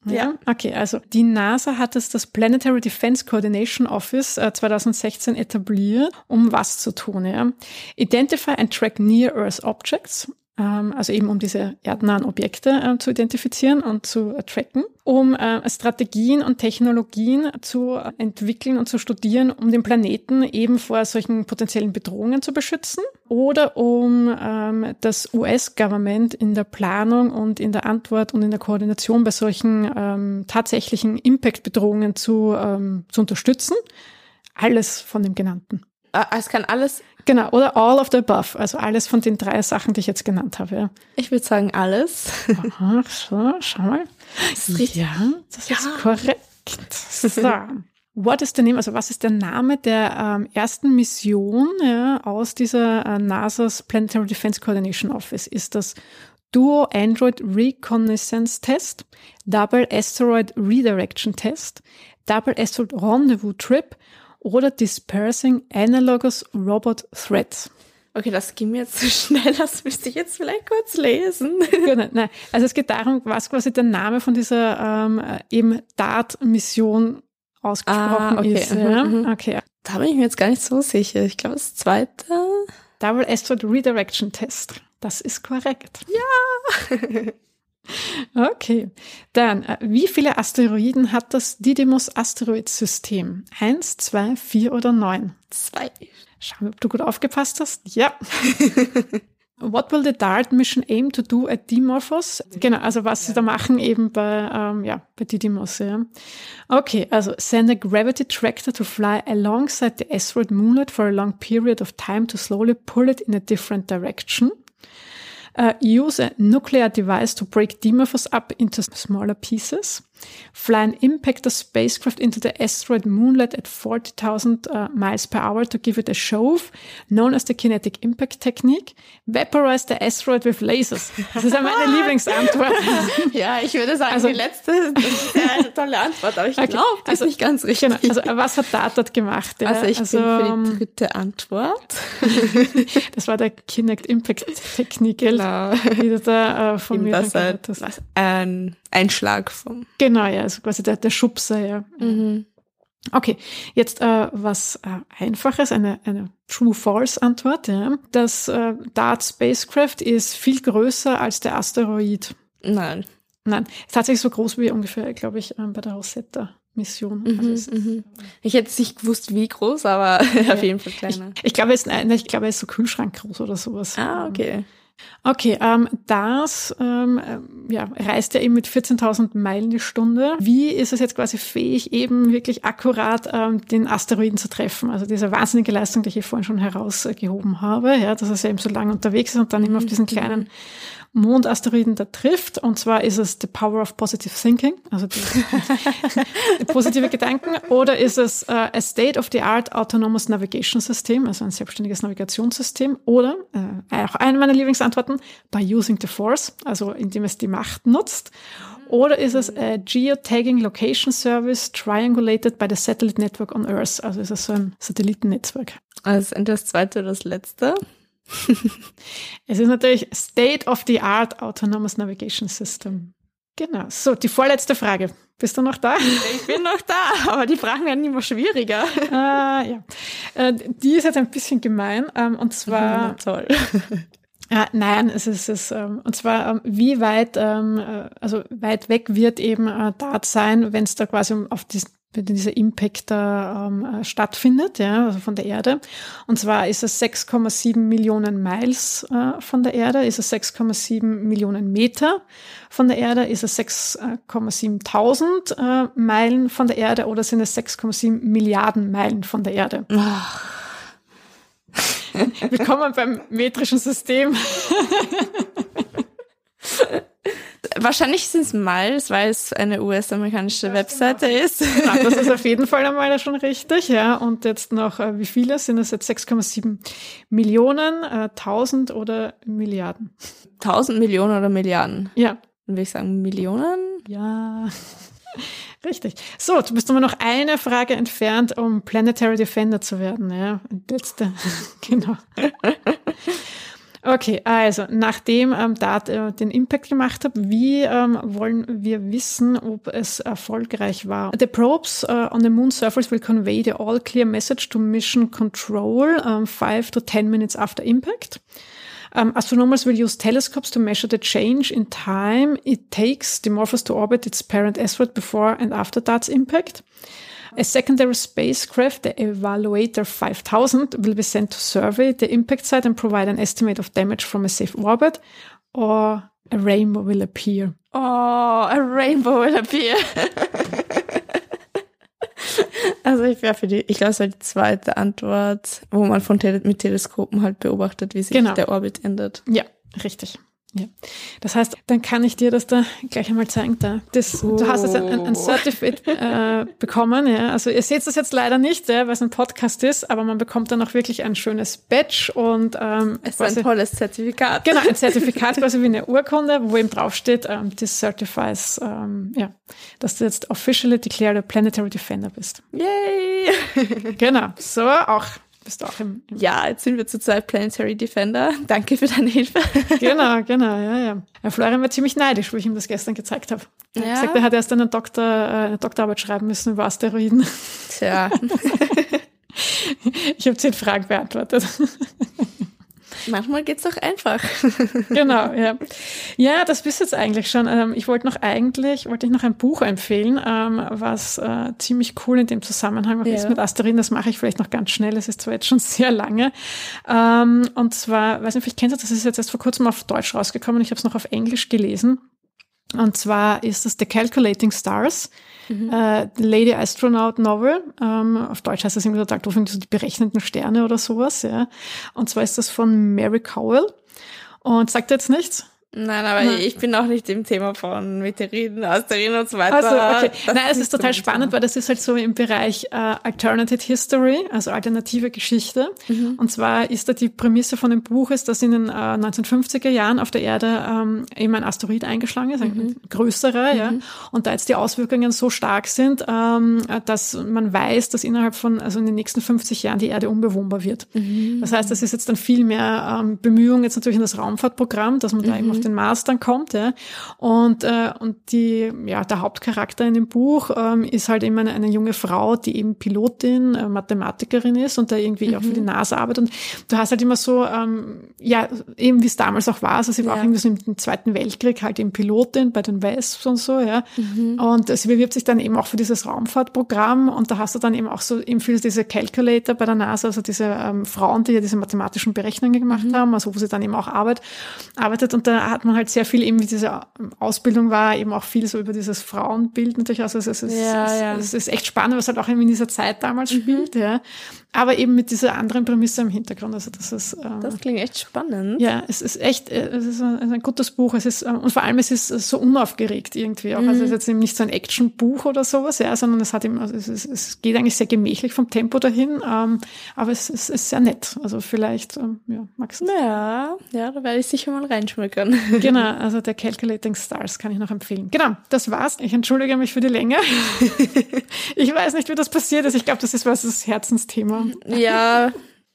Ja. Okay, also die NASA hat es das Planetary Defense Coordination Office äh, 2016 etabliert, um was zu tun? Ja? Identify and track near Earth objects, also eben um diese erdnahen Objekte äh, zu identifizieren und zu äh, tracken, um äh, Strategien und Technologien zu entwickeln und zu studieren, um den Planeten eben vor solchen potenziellen Bedrohungen zu beschützen oder um ähm, das US-Government in der Planung und in der Antwort und in der Koordination bei solchen ähm, tatsächlichen Impact-Bedrohungen zu, ähm, zu unterstützen. Alles von dem Genannten. äh, es kann alles, Genau, oder all of the above, also alles von den drei Sachen, die ich jetzt genannt habe. Ja. ich würde sagen alles. Aha, so, schau mal. ist richtig. Ja, das ist korrekt. So. What is the name, also was ist der Name der ähm, ersten Mission ja, aus dieser äh, NASA's Planetary Defense Coordination Office? Ist das Duo Android Reconnaissance Test, Double Asteroid Redirection Test, Double Asteroid Rendezvous Trip oder Dispersing Analogous Robot Threats? Okay, das ging mir jetzt zu (laughs) schnell, das müsste ich jetzt vielleicht kurz lesen. (laughs) Genau, nein. Also es geht darum, was quasi der Name von dieser ähm, äh, eben DART-Mission ausgesprochen Ah, okay. ist. Ja? Mhm, mhm. Okay. Da bin ich mir jetzt gar nicht so sicher. Ich glaube, das zweite. Double Asteroid Redirection Test. Das ist korrekt. Ja. (laughs) okay. Dann, äh, wie viele Asteroiden hat das Didymos Asteroidsystem? Eins, zwei, vier oder neun? Zwei. Schauen wir, ob du gut aufgepasst hast. Ja. (laughs) What will the DART mission aim to do at Dimorphos? Genau, also was sie da machen eben bei, ähm, ja, bei Didymos, ja. Okay, also send a gravity tractor to fly alongside the asteroid moonlight for a long period of time to slowly pull it in a different direction. Uh, use a nuclear device to break Dimorphos up into smaller pieces. Fly an impactor spacecraft into the asteroid moonlight at 40,000 uh, miles per hour to give it a shove, known as the kinetic impact technique. Vaporize the asteroid with lasers. Das ist ja meine (laughs) Lieblingsantwort. (laughs) Ja, ich würde sagen, Also- die letzte, das ist ja eine tolle Antwort, aber ich Okay, glaube, das also- ist nicht ganz richtig. Genau, also was hat DART dort gemacht? Ja? Also ich bin für ähm, die dritte Antwort. (laughs) das war der Kinect Impact Technik, gell? Genau. die du da äh, von Eben mir das hast. ein Einschlag vom. Genau, ja, also quasi der, der Schubser, ja. Mhm. Okay, jetzt äh, was äh, Einfaches, eine, eine True-False-Antwort. Ja. Das äh, DART Spacecraft ist viel größer als der Asteroid. Nein. Nein, ist tatsächlich so groß wie ungefähr, glaube ich, ähm, bei der Rosetta-Mission. Also Mhm, es ist- mhm. Ich hätte nicht gewusst, wie groß, aber (laughs) auf jeden Fall ich, kleiner. ich glaube, es ist, nein, ich glaube, es ist so Kühlschrank groß oder sowas. Ah, okay. Okay, ähm, das ähm, ähm, ja, reist ja eben mit 14.000 Meilen die Stunde. Wie ist es jetzt quasi fähig, eben wirklich akkurat ähm, den Asteroiden zu treffen? Also diese wahnsinnige Leistung, die ich hier vorhin schon herausgehoben habe, ja, dass es ja eben so lange unterwegs ist und dann immer auf diesen kleinen Mondasteroiden da trifft. Und zwar ist es the power of positive thinking, also die, (laughs) die positive Gedanken, oder ist es äh, a state-of-the-art autonomous navigation system, also ein selbstständiges Navigationssystem, oder äh, auch eine meiner Lieblingsantworten, by using the force, also indem es die Macht nutzt. Oder ist es a Geotagging Location Service triangulated by the Satellite Network on Earth? Also ist es so ein Satellitennetzwerk. Also entweder das zweite oder das letzte. (laughs) Es ist natürlich State of the Art Autonomous Navigation System. Genau. So, die vorletzte Frage. Bist du noch da? Ich bin noch da, aber die Fragen werden immer schwieriger. (laughs) Ah, ja. Äh, die ist jetzt ein bisschen gemein. Ähm, und zwar, toll. Ja, (laughs) nein, es ist es. Ähm, und zwar, ähm, wie weit, äh, also weit weg wird eben äh, Dart sein, wenn es da quasi auf diesen wenn dieser Impact da ähm, äh, stattfindet, ja, also von der Erde. Und zwar ist es 6,7 Millionen Miles äh, von der Erde, ist es 6,7 Millionen Meter von der Erde, ist es 6,7 tausend äh, Meilen von der Erde oder sind es 6,7 Milliarden Meilen von der Erde? Ach. (laughs) Willkommen beim metrischen System. (laughs) Wahrscheinlich sind es Miles, weil es eine US-amerikanische Webseite genau. ist. Genau, das ist auf (laughs) jeden Fall einmal schon richtig, ja. Und jetzt noch, äh, wie viele sind es jetzt? 6,7 Millionen, äh, 1000 oder Milliarden? 1000 Millionen oder Milliarden? Ja. Dann würde ich sagen Millionen? Ja. (laughs) Richtig. So, du bist nur noch eine Frage entfernt, um Planetary Defender zu werden. Ja, letzte. (laughs) genau. Okay, also nachdem ähm, Dart äh, den Impact gemacht hat, wie ähm, wollen wir wissen, ob es erfolgreich war? The probes uh, on the moon surface will convey the all clear message to mission control um, five to ten minutes after impact. Um, astronomers will use telescopes to measure the change in time it takes Dimorphos to orbit its parent asteroid before and after Dart's impact. A secondary spacecraft, the Evaluator 5000, will be sent to survey the impact site and provide an estimate of damage from a safe orbit, or a rainbow will appear. Oh, a rainbow will appear. (laughs) Also ich wäre für die, ich glaube, es war die zweite Antwort, wo man von Tele mit Teleskopen halt beobachtet, wie sich genau. der Orbit ändert. Ja, richtig. Ja. Das heißt, dann kann ich dir das da gleich einmal zeigen. Da. Das, oh. Du hast jetzt ein, ein Certificate äh, bekommen. Ja. Also ihr seht das jetzt leider nicht, ja, weil es ein Podcast ist, aber man bekommt dann auch wirklich ein schönes Badge und ähm, es ist ein tolles Zertifikat. Genau, ein (laughs) Zertifikat quasi wie eine Urkunde, wo eben draufsteht, ähm, this certifies, ähm, ja, dass du jetzt officially declared a planetary defender bist. Yay! (laughs) genau. So, auch bist du auch im, Ja, jetzt sind wir zu zweit Planetary Defender. (laughs) Danke für deine Hilfe. (laughs) genau, genau, ja, ja. ja Florian war ziemlich neidisch, wo ich ihm das gestern gezeigt habe. Er ja. hat gesagt, er hat erst einen Doktor, äh, eine Doktorarbeit schreiben müssen über Asteroiden. Tja. (laughs) ich habe zehn Fragen beantwortet. Manchmal geht's doch einfach. (laughs) genau, ja. Ja, das bist jetzt eigentlich schon. Ähm, ich wollte noch eigentlich, wollte ich noch ein Buch empfehlen, ähm, was äh, ziemlich cool in dem Zusammenhang ja. ist mit Asterin. Das mache ich vielleicht noch ganz schnell. Es ist zwar jetzt schon sehr lange. Ähm, und zwar, weiß nicht, vielleicht kennt ihr das, ist jetzt erst vor kurzem auf Deutsch rausgekommen. Ich habe es noch auf Englisch gelesen. Und zwar ist das The Calculating Stars, mhm. äh, Lady Astronaut Novel. Ähm, auf Deutsch heißt das irgendwie total doof, so die berechnenden Sterne oder sowas. Ja. Und zwar ist das von Mary Cowell. Und sagt jetzt nichts? Nein, aber Nein. ich bin auch nicht im Thema von Meteoriten, Asteroiden und so weiter. Also, okay. Nein, es ist total spannend, Thema. weil das ist halt so im Bereich äh, Alternative History, also alternative Geschichte. Mhm. Und zwar ist da die Prämisse von dem Buch, ist, dass in den äh, 1950er Jahren auf der Erde ähm, eben ein Asteroid eingeschlagen ist, ein mhm. größerer, mhm. ja. Und da jetzt die Auswirkungen so stark sind, ähm, dass man weiß, dass innerhalb von, also in den nächsten 50 Jahren die Erde unbewohnbar wird. Mhm. Das heißt, das ist jetzt dann viel mehr ähm, Bemühung jetzt natürlich in das Raumfahrtprogramm, dass man da eben auf den Mars dann kommt. Ja. Und, äh, und die, ja, der Hauptcharakter in dem Buch ähm, ist halt eben eine, eine junge Frau, die eben Pilotin, äh, Mathematikerin ist und da irgendwie mhm. auch für die mhm. NASA arbeitet. Und du hast halt immer so, ähm, ja, eben wie es damals auch war, also sie war ja. auch irgendwie so im Zweiten Weltkrieg halt eben Pilotin bei den Wesps und so, ja. Mhm. Und sie bewirbt sich dann eben auch für dieses Raumfahrtprogramm und da hast du dann eben auch so eben für diese Calculator bei der NASA, also diese ähm, Frauen, die ja diese mathematischen Berechnungen gemacht mhm. haben, also wo sie dann eben auch arbeit, arbeitet und da hat man halt sehr viel eben, wie diese Ausbildung war, eben auch viel so über dieses Frauenbild natürlich. Also es, es, es, ja, es, ja. es ist echt spannend, was halt auch in dieser Zeit damals mhm. spielt, ja. Aber eben mit dieser anderen Prämisse im Hintergrund. Also das ist. Ähm, das klingt echt spannend. Ja, es ist echt, äh, es ist ein, ein gutes Buch. Es ist, ähm, und vor allem es ist so unaufgeregt irgendwie auch. Mhm. Also es ist jetzt eben nicht so ein Actionbuch oder sowas, ja, sondern es hat eben, also es, ist, es geht eigentlich sehr gemächlich vom Tempo dahin, ähm, aber es, es ist sehr nett. Also vielleicht, ähm, ja, magst du Ja, ja, da werde ich sicher mal reinschmökern. (laughs) Genau, also der Calculating Stars kann ich noch empfehlen. Genau, das war's. Ich entschuldige mich für die Länge. (laughs) ich weiß nicht, wie das passiert ist. Ich glaube, das ist was das Herzensthema. (laughs) Ja,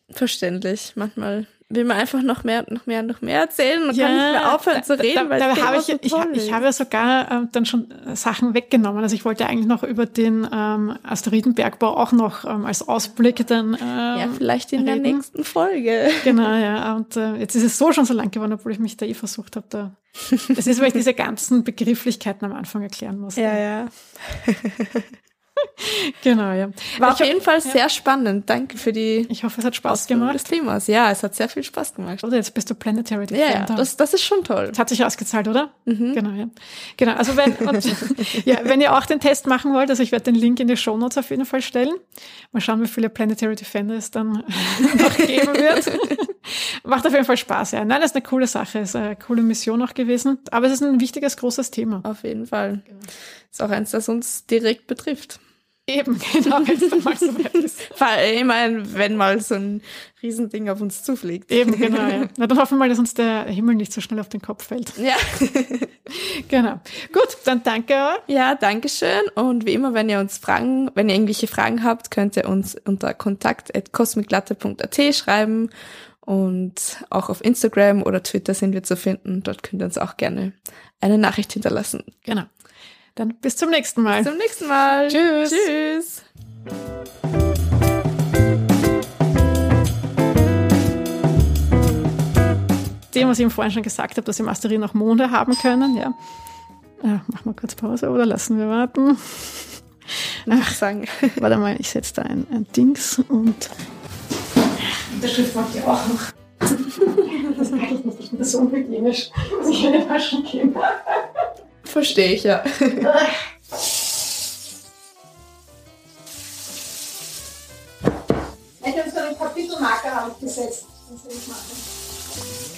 verständlich. Manchmal will man einfach noch mehr und noch mehr und noch mehr erzählen und ja, kann nicht mehr aufhören zu reden, da, weil da, da habe ich, so ich, ich, habe ja sogar äh, dann schon Sachen weggenommen. Also ich wollte eigentlich noch über den ähm, Asteroidenbergbau auch noch ähm, als Ausblick dann ähm, Ja, vielleicht in reden. der nächsten Folge. Genau, ja. Und äh, jetzt ist es so schon so lang geworden, obwohl ich mich da eh versucht habe, da es ist, weil ich diese ganzen Begrifflichkeiten am Anfang erklären muss. Ja, ja. (laughs) genau, ja. War ich auf jeden Fall ja. sehr spannend. Danke für die. Ich hoffe, es hat Spaß gemacht. Des Themas. Ja, es hat sehr viel Spaß gemacht. Oder jetzt bist du Planetary Defender. Ja, ja das, das ist schon toll. Das hat sich ausgezahlt, oder? Mhm. Genau, ja. Genau. Also wenn, (laughs) und, ja, wenn ihr auch den Test machen wollt, also ich werde den Link in die Show Notes auf jeden Fall stellen. Mal schauen, wie viele Planetary Defender es dann (laughs) noch geben wird. Macht auf jeden Fall Spaß, ja. Nein, das ist eine coole Sache, ist eine coole Mission auch gewesen. Aber es ist ein wichtiges, großes Thema. Auf jeden Fall. Genau. Ist auch eins, das uns direkt betrifft. Eben, (laughs) genau, wenn es dann mal so weit ist. (laughs) ich meine, wenn mal so ein Riesending auf uns zufliegt. Eben, genau, ja. (laughs) Na, dann hoffen wir mal, dass uns der Himmel nicht so schnell auf den Kopf fällt. Ja. genau. Gut, dann danke. Ja, danke schön. Und wie immer, wenn ihr uns Fragen, wenn ihr irgendwelche Fragen habt, könnt ihr uns unter kontakt.cosmiclatte.at schreiben. Und auch auf Instagram oder Twitter sind wir zu finden. Dort könnt ihr uns auch gerne eine Nachricht hinterlassen. Genau. Dann bis zum nächsten Mal. Bis zum nächsten Mal. Tschüss. Tschüss. Dem, was ich ihm vorhin schon gesagt habe, dass wir Asteroiden auch Monde haben können, ja. ja machen wir kurz Pause oder lassen wir warten? Ach, sagen. (laughs) Warte mal, ich setze da ein, ein Dings und der Schrift wollte ich auch noch. (laughs) das ist eigentlich nicht so unhygienisch, dass ich in die Taschen gehen. Verstehe ich, ja. ich habe so einen Kapitelmarker gesetzt. Das will ich machen.